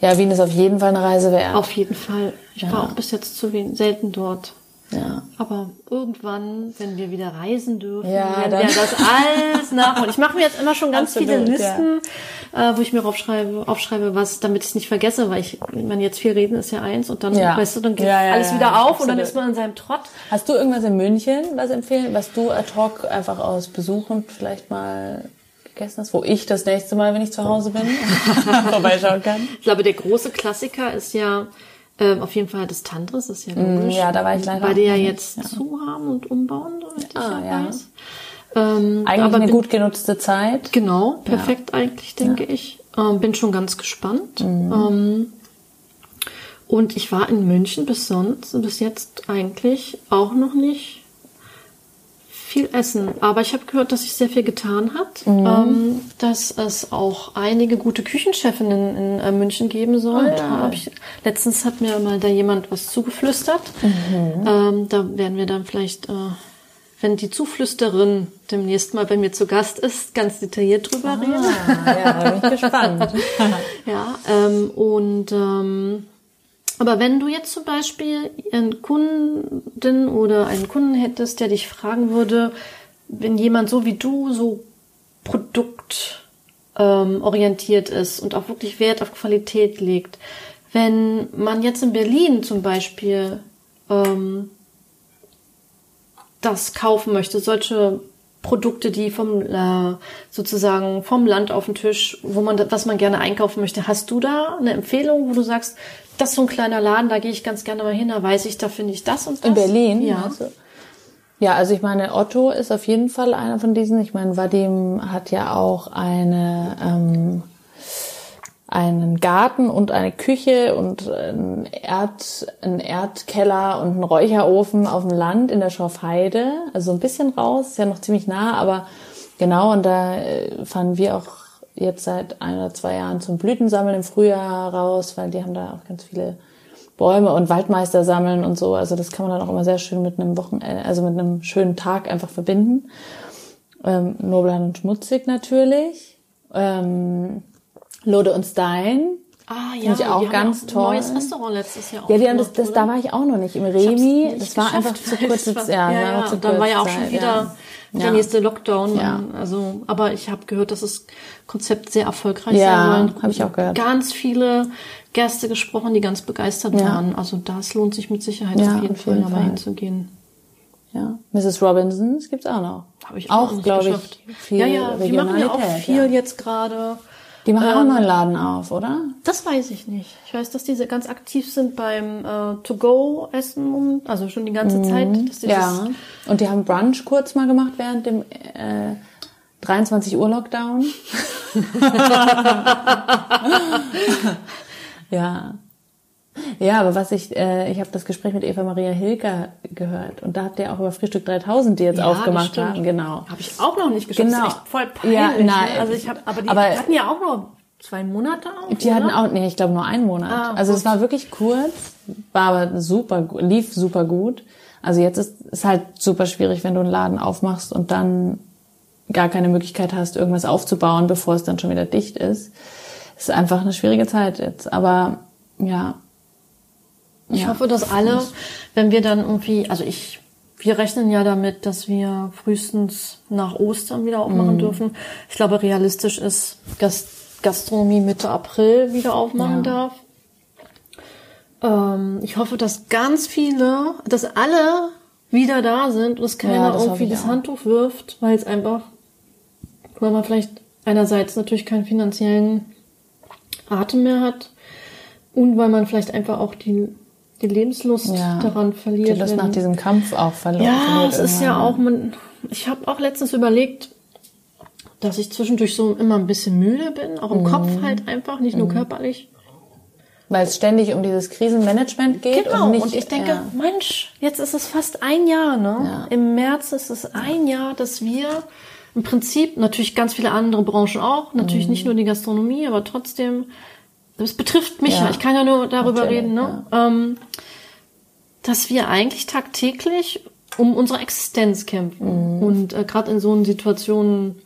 ja, Wien ist auf jeden Fall eine Reise wert. Auf jeden Fall. Ich ja. war auch bis jetzt zu Wien, selten dort. Ja. Aber irgendwann, wenn wir wieder reisen dürfen, ja, werden wir das alles nachholen. Ich mache mir jetzt immer schon ganz Absolut, viele Listen, ja. äh, wo ich mir aufschreibe, aufschreibe, was, damit ich es nicht vergesse, weil ich, wenn jetzt viel reden ist ja eins und dann, ja. weißt du, dann geht alles wieder auf Absolut. und dann ist man in seinem Trott. Hast du irgendwas in München, was empfehlen, was du ad hoc einfach aus Besuchen vielleicht mal gegessen hast, wo ich das nächste Mal, wenn ich zu Hause bin, *laughs* vorbeischauen kann? Ich glaube, der große Klassiker ist ja ähm, auf jeden Fall das Tantris, ist ja mm, logisch. Ja, da war ich leider. Weil die ja jetzt ja. zu haben und umbauen, soweit ich ah, ja. weiß. Ähm, eigentlich aber eine gut genutzte Zeit. Genau, perfekt ja. eigentlich, denke ja. ich. Ähm, bin schon ganz gespannt. Mhm. Ähm, und ich war in München bis sonst, bis jetzt eigentlich auch noch nicht viel essen. Aber ich habe gehört, dass sich sehr viel getan hat. Mhm. Ähm, dass es auch einige gute Küchenchefinnen in äh, München geben soll. Oh, ja. ich, letztens hat mir mal da jemand was zugeflüstert. Mhm. Ähm, da werden wir dann vielleicht, äh, wenn die Zuflüsterin demnächst mal bei mir zu Gast ist, ganz detailliert drüber ah, reden. Ja, bin ich gespannt. *laughs* ja, ähm, und ähm, aber wenn du jetzt zum Beispiel einen Kunden oder einen Kunden hättest, der dich fragen würde, wenn jemand so wie du so produktorientiert ähm, ist und auch wirklich Wert auf Qualität legt, wenn man jetzt in Berlin zum Beispiel ähm, das kaufen möchte, solche Produkte, die vom äh, sozusagen vom Land auf den Tisch, wo man was man gerne einkaufen möchte. Hast du da eine Empfehlung, wo du sagst, das ist so ein kleiner Laden, da gehe ich ganz gerne mal hin, da weiß ich, da finde ich das und das. In Berlin? Ja. Also, ja, also ich meine, Otto ist auf jeden Fall einer von diesen. Ich meine, Vadim hat ja auch eine ähm, einen Garten und eine Küche und ein, Erd, ein Erdkeller und einen Räucherofen auf dem Land in der Schorfheide. Also ein bisschen raus, ist ja noch ziemlich nah, aber genau, und da äh, fahren wir auch jetzt seit ein oder zwei Jahren zum Blütensammeln im Frühjahr raus, weil die haben da auch ganz viele Bäume und Waldmeister sammeln und so. Also das kann man dann auch immer sehr schön mit einem Wochenende, also mit einem schönen Tag einfach verbinden. Ähm, Nobelhand und schmutzig natürlich. Ähm, Lode und Stein. Ah ja, Finde ich auch ganz auch toll. Neues Restaurant letztes Jahr. Ja, die haben das, das da war ich auch noch nicht im Remi. Das war einfach zu *laughs* kurze Zeit. Ja, ja, ja. und dann war ja auch schon wieder ja. der nächste Lockdown. Ja. Also, aber ich habe gehört, dass das Konzept sehr erfolgreich ja, sein soll. habe ich auch gehört. Ganz viele Gäste gesprochen, die ganz begeistert ja. waren. Also das lohnt sich mit Sicherheit auf jeden, auf jeden Fall, Fall mal hinzugehen. Ja, Mrs. Robinsons gibt's auch noch. Habe ich auch, glaube ich. Viel ja, ja, die machen ja auch viel jetzt gerade. Die machen ähm, auch noch einen Laden auf, oder? Das weiß ich nicht. Ich weiß, dass diese ganz aktiv sind beim äh, To-Go-Essen, also schon die ganze mhm. Zeit. Dass die ja, und die haben Brunch kurz mal gemacht während dem äh, 23 Uhr Lockdown. *laughs* *laughs* ja. Ja, aber was ich, äh, ich habe das Gespräch mit Eva Maria Hilker gehört und da habt ihr auch über Frühstück 3000, die jetzt ja, aufgemacht haben, genau. Habe ich auch noch nicht geschafft. Genau. Das ist echt voll peinlich. Ja, nein, ne? also ich habe, aber die aber, hatten ja auch nur zwei Monate auf. Die oder? hatten auch, nee, ich glaube nur einen Monat. Ah, also es war wirklich kurz, war aber super, lief super gut. Also jetzt ist es halt super schwierig, wenn du einen Laden aufmachst und dann gar keine Möglichkeit hast, irgendwas aufzubauen, bevor es dann schon wieder dicht ist. Es ist einfach eine schwierige Zeit jetzt. Aber ja, ich ja. hoffe, dass alle, wenn wir dann irgendwie, also ich, wir rechnen ja damit, dass wir frühestens nach Ostern wieder aufmachen mm. dürfen. Ich glaube, realistisch ist, dass Gastronomie Mitte April wieder aufmachen ja. darf. Ähm, ich hoffe, dass ganz viele, dass alle wieder da sind und dass keiner ja, das irgendwie das Handtuch wirft, weil es einfach, weil man vielleicht einerseits natürlich keinen finanziellen Atem mehr hat und weil man vielleicht einfach auch die die Lebenslust ja, daran verliert. Die Lust nach diesem Kampf auch verloren. Ja, es ist ja auch, man, ich habe auch letztens überlegt, dass ich zwischendurch so immer ein bisschen müde bin, auch im mhm. Kopf halt einfach, nicht nur mhm. körperlich. Weil es ständig um dieses Krisenmanagement geht. Genau, und, nicht, und ich denke, ja. Mensch, jetzt ist es fast ein Jahr, ne? Ja. Im März ist es ein Jahr, dass wir im Prinzip, natürlich ganz viele andere Branchen auch, natürlich nicht nur die Gastronomie, aber trotzdem, das betrifft mich. Ja. ja, ich kann ja nur darüber Natürlich, reden, ne? Ähm, dass wir eigentlich tagtäglich um unsere Existenz kämpfen. Mhm. Und äh, gerade in so einen Situationen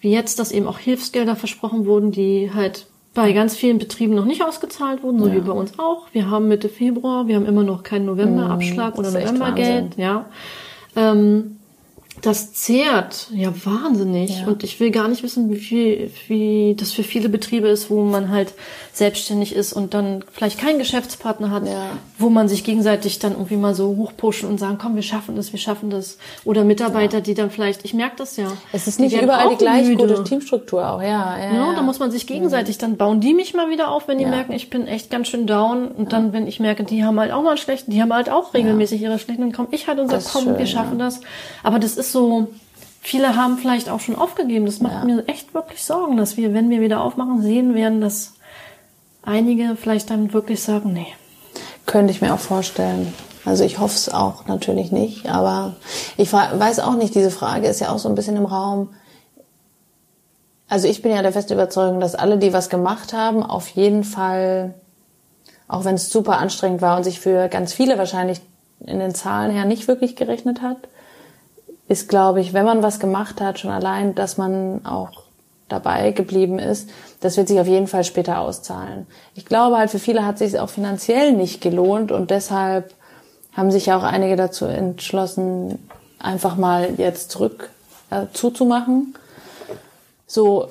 wie jetzt, dass eben auch Hilfsgelder versprochen wurden, die halt bei ganz vielen Betrieben noch nicht ausgezahlt wurden, so wie bei uns auch. Wir haben Mitte Februar, wir haben immer noch keinen Novemberabschlag oder Mhm. echt Novembergeld, ja. Ähm, das zehrt ja wahnsinnig. Ja. Und ich will gar nicht wissen, wie viel, wie das für viele Betriebe ist, wo man halt selbstständig ist und dann vielleicht keinen Geschäftspartner hat, Ja. wo man sich gegenseitig dann irgendwie mal so hochpushen und sagen, komm, wir schaffen das, wir schaffen das. Oder Mitarbeiter, die dann vielleicht, ich merke das ja. Es ist nicht überall die gleich müde. gute Teamstruktur auch, ja. Ja, Ja, ja. da muss man sich gegenseitig, dann bauen die mich mal wieder auf, wenn die Ja. merken, ich bin echt ganz schön down. Und dann, wenn ich merke, die haben halt auch mal einen schlechten, die haben halt auch regelmäßig ihre schlechten, dann komme ich halt und sage, komm, schön, wir schaffen das. Aber das ist so, viele haben vielleicht auch schon aufgegeben. Das macht Ja. mir echt wirklich Sorgen, dass wir, wenn wir wieder aufmachen, sehen werden, dass einige vielleicht dann wirklich sagen, nee. Könnte ich mir auch vorstellen. Also ich hoffe es auch natürlich nicht, aber ich weiß auch nicht, diese Frage ist ja auch so ein bisschen im Raum. Also ich bin ja der festen Überzeugung, dass alle, die was gemacht haben, auf jeden Fall, auch wenn es super anstrengend war und sich für ganz viele wahrscheinlich in den Zahlen her nicht wirklich gerechnet hat, ist, glaube ich, wenn man was gemacht hat, schon allein, dass man auch dabei geblieben ist, das wird sich auf jeden Fall später auszahlen. Ich glaube halt, für viele hat sich auch finanziell nicht gelohnt und deshalb haben sich auch einige dazu entschlossen, einfach mal jetzt zurück äh, zuzumachen. So,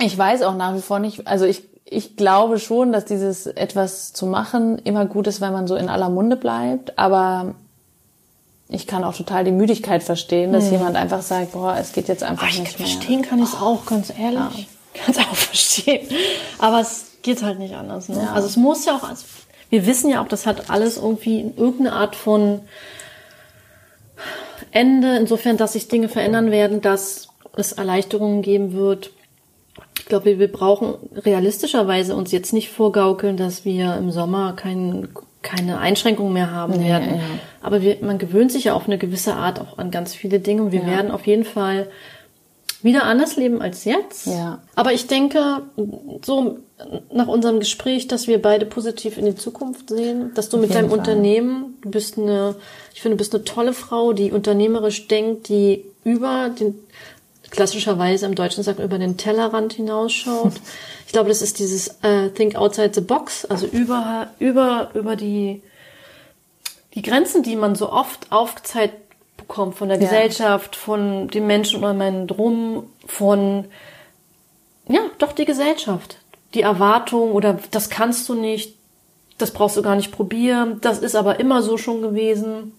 ich weiß auch nach wie vor nicht, also ich, ich glaube schon, dass dieses etwas zu machen immer gut ist, wenn man so in aller Munde bleibt, aber ich kann auch total die Müdigkeit verstehen, dass jemand einfach sagt, boah, es geht jetzt einfach Ah, ich nicht mehr. verstehen kann ich es auch, ganz ehrlich. Ja. Ich kann es auch *laughs* verstehen. Aber es geht halt nicht anders. Ne? Ja. Also es muss ja auch, also wir wissen ja auch, das hat alles irgendwie in irgendeine Art von Ende, insofern, dass sich Dinge verändern werden, dass es Erleichterungen geben wird. Ich glaube, wir, brauchen realistischerweise uns jetzt nicht vorgaukeln, dass wir im Sommer kein, keine Einschränkungen mehr haben werden. ja. Aber wir, man gewöhnt sich ja auf eine gewisse Art auch an ganz viele Dinge und wir Ja. werden auf jeden Fall wieder anders leben als jetzt. Ja. Aber ich denke, so nach unserem Gespräch, dass wir beide positiv in die Zukunft sehen, dass du mit jeden deinem Fall. Unternehmen, du bist eine, ich finde, du bist eine tolle Frau, die unternehmerisch denkt, die über den, klassischerweise im Deutschen sagt man, über den Tellerrand hinausschaut. Ich glaube, das ist dieses äh, Think outside the box, also über, über, über die, die Grenzen, die man so oft aufgezeigt bekommt von der Ja. Gesellschaft, von den Menschen um einen drum, von ja, doch die Gesellschaft. Die Erwartung oder das kannst du nicht, das brauchst du gar nicht probieren, das ist aber immer so schon gewesen.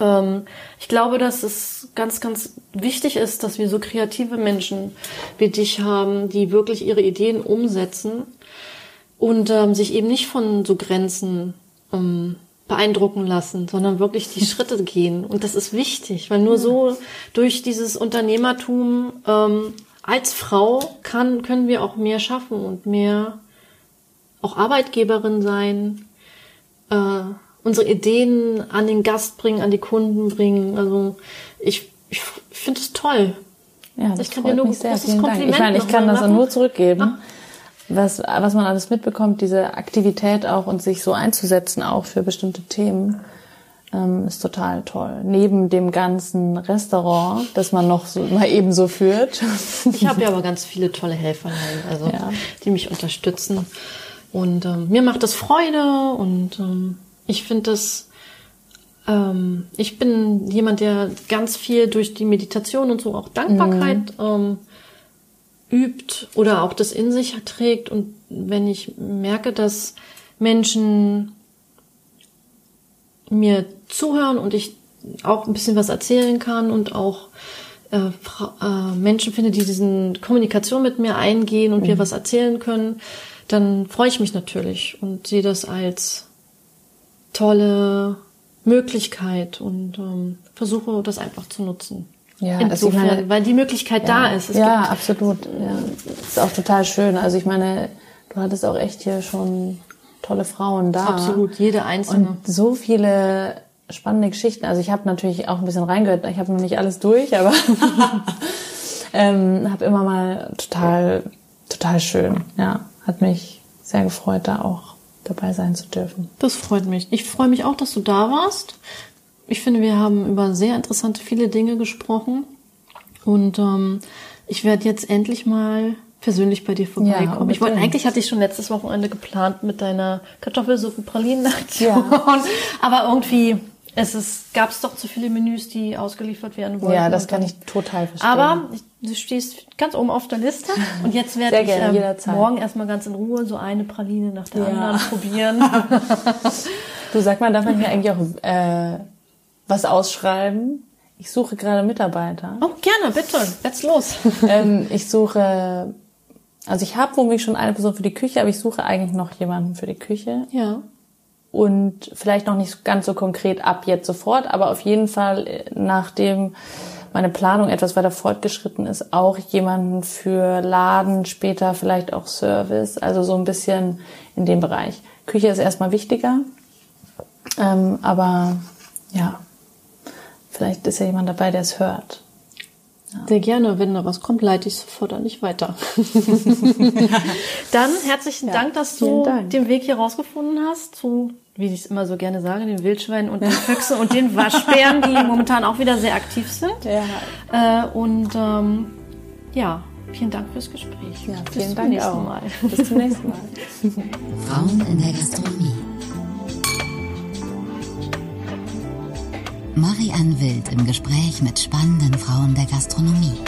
Ähm, ich glaube, dass es ganz, ganz wichtig ist, dass wir so kreative Menschen wie dich haben, die wirklich ihre Ideen umsetzen und ähm, sich eben nicht von so Grenzen ähm, beeindrucken lassen, sondern wirklich die *laughs* Schritte gehen. Und das ist wichtig, weil nur so durch dieses Unternehmertum ähm, als Frau kann, können wir auch mehr schaffen und mehr auch Arbeitgeberin sein, äh, unsere Ideen an den Gast bringen, an die Kunden bringen. Also ich, ich finde es toll. Ja, das Ich kann freut dir nur mich sehr. Vielen Dank. Ich meine, ich kann das machen. nur zurückgeben. Was, was man alles mitbekommt, diese Aktivität auch und sich so einzusetzen, auch für bestimmte Themen, ähm, ist total toll. Neben dem ganzen Restaurant, das man noch so mal eben so führt. Ich habe ja aber ganz viele tolle Helferlein, also Ja. die mich unterstützen. Und ähm, mir macht das Freude und ähm, ich finde das, ähm, ich bin jemand, der ganz viel durch die Meditation und so auch Dankbarkeit ähm, übt oder auch das in sich trägt. Und wenn ich merke, dass Menschen mir zuhören und ich auch ein bisschen was erzählen kann und auch äh, äh, Menschen finde, die diesen Kommunikation mit mir eingehen und wir was erzählen können, dann freue ich mich natürlich und sehe das als tolle Möglichkeit und ähm, versuche das einfach zu nutzen. Ja, Insofern, meine- weil die Möglichkeit da ist. Es ja, gibt, absolut. Ja. Ist auch total schön. Also ich meine, du hattest auch echt hier schon tolle Frauen da. Absolut, jede einzelne. Und so viele spannende Geschichten. Also ich habe natürlich auch ein bisschen reingehört. Ich habe noch nicht alles durch, aber *laughs* ähm, habe immer mal total, total schön. Ja, hat mich sehr gefreut, da auch dabei sein zu dürfen. Das freut mich. Ich freue mich auch, dass du da warst. Ich finde, wir haben über sehr interessante viele Dinge gesprochen und ähm, ich werde jetzt endlich mal persönlich bei dir vorbeikommen. Ja, ich wollte eigentlich hatte ich schon letztes Wochenende geplant mit deiner Kartoffelsuppe Pralinen Aktion, ja. *laughs* aber irgendwie es ist, gab es doch zu viele Menüs, die ausgeliefert werden wollten. Ja, das kann ich total verstehen. Aber du stehst ganz oben auf der Liste und jetzt werde ich gerne, ähm, morgen erstmal ganz in Ruhe so eine Praline nach der ja. anderen *laughs* probieren. du sag mal, darf man hier eigentlich auch äh, was ausschreiben? Ich suche gerade Mitarbeiter. Oh, gerne, bitte. Jetzt los. *laughs* ähm, ich suche, also ich habe womöglich schon eine Person für die Küche, aber ich suche eigentlich noch jemanden für die Küche. Ja und vielleicht noch nicht ganz so konkret ab jetzt sofort, aber auf jeden Fall, äh, nachdem meine Planung etwas weiter fortgeschritten ist, auch jemanden für Laden, später vielleicht auch Service, also so ein bisschen in dem Bereich. Küche ist erstmal wichtiger, ähm, aber ja, vielleicht ist ja jemand dabei, der es hört. Ja. Sehr gerne, wenn da was kommt, leite ich sofort an dich weiter. *laughs* Dann herzlichen ja, Dank, dass du Dank. den Weg hier rausgefunden hast zu, wie ich es immer so gerne sage, den Wildschweinen und den Füchsen und den Waschbären, die *laughs* momentan auch wieder sehr aktiv sind. Ja. Äh, und ähm, ja, vielen Dank fürs Gespräch. Ja, vielen Bis Dank auch. Mal. Bis zum nächsten Mal. *laughs* Frauen in der Gastronomie. Marianne Wild im Gespräch mit spannenden Frauen der Gastronomie.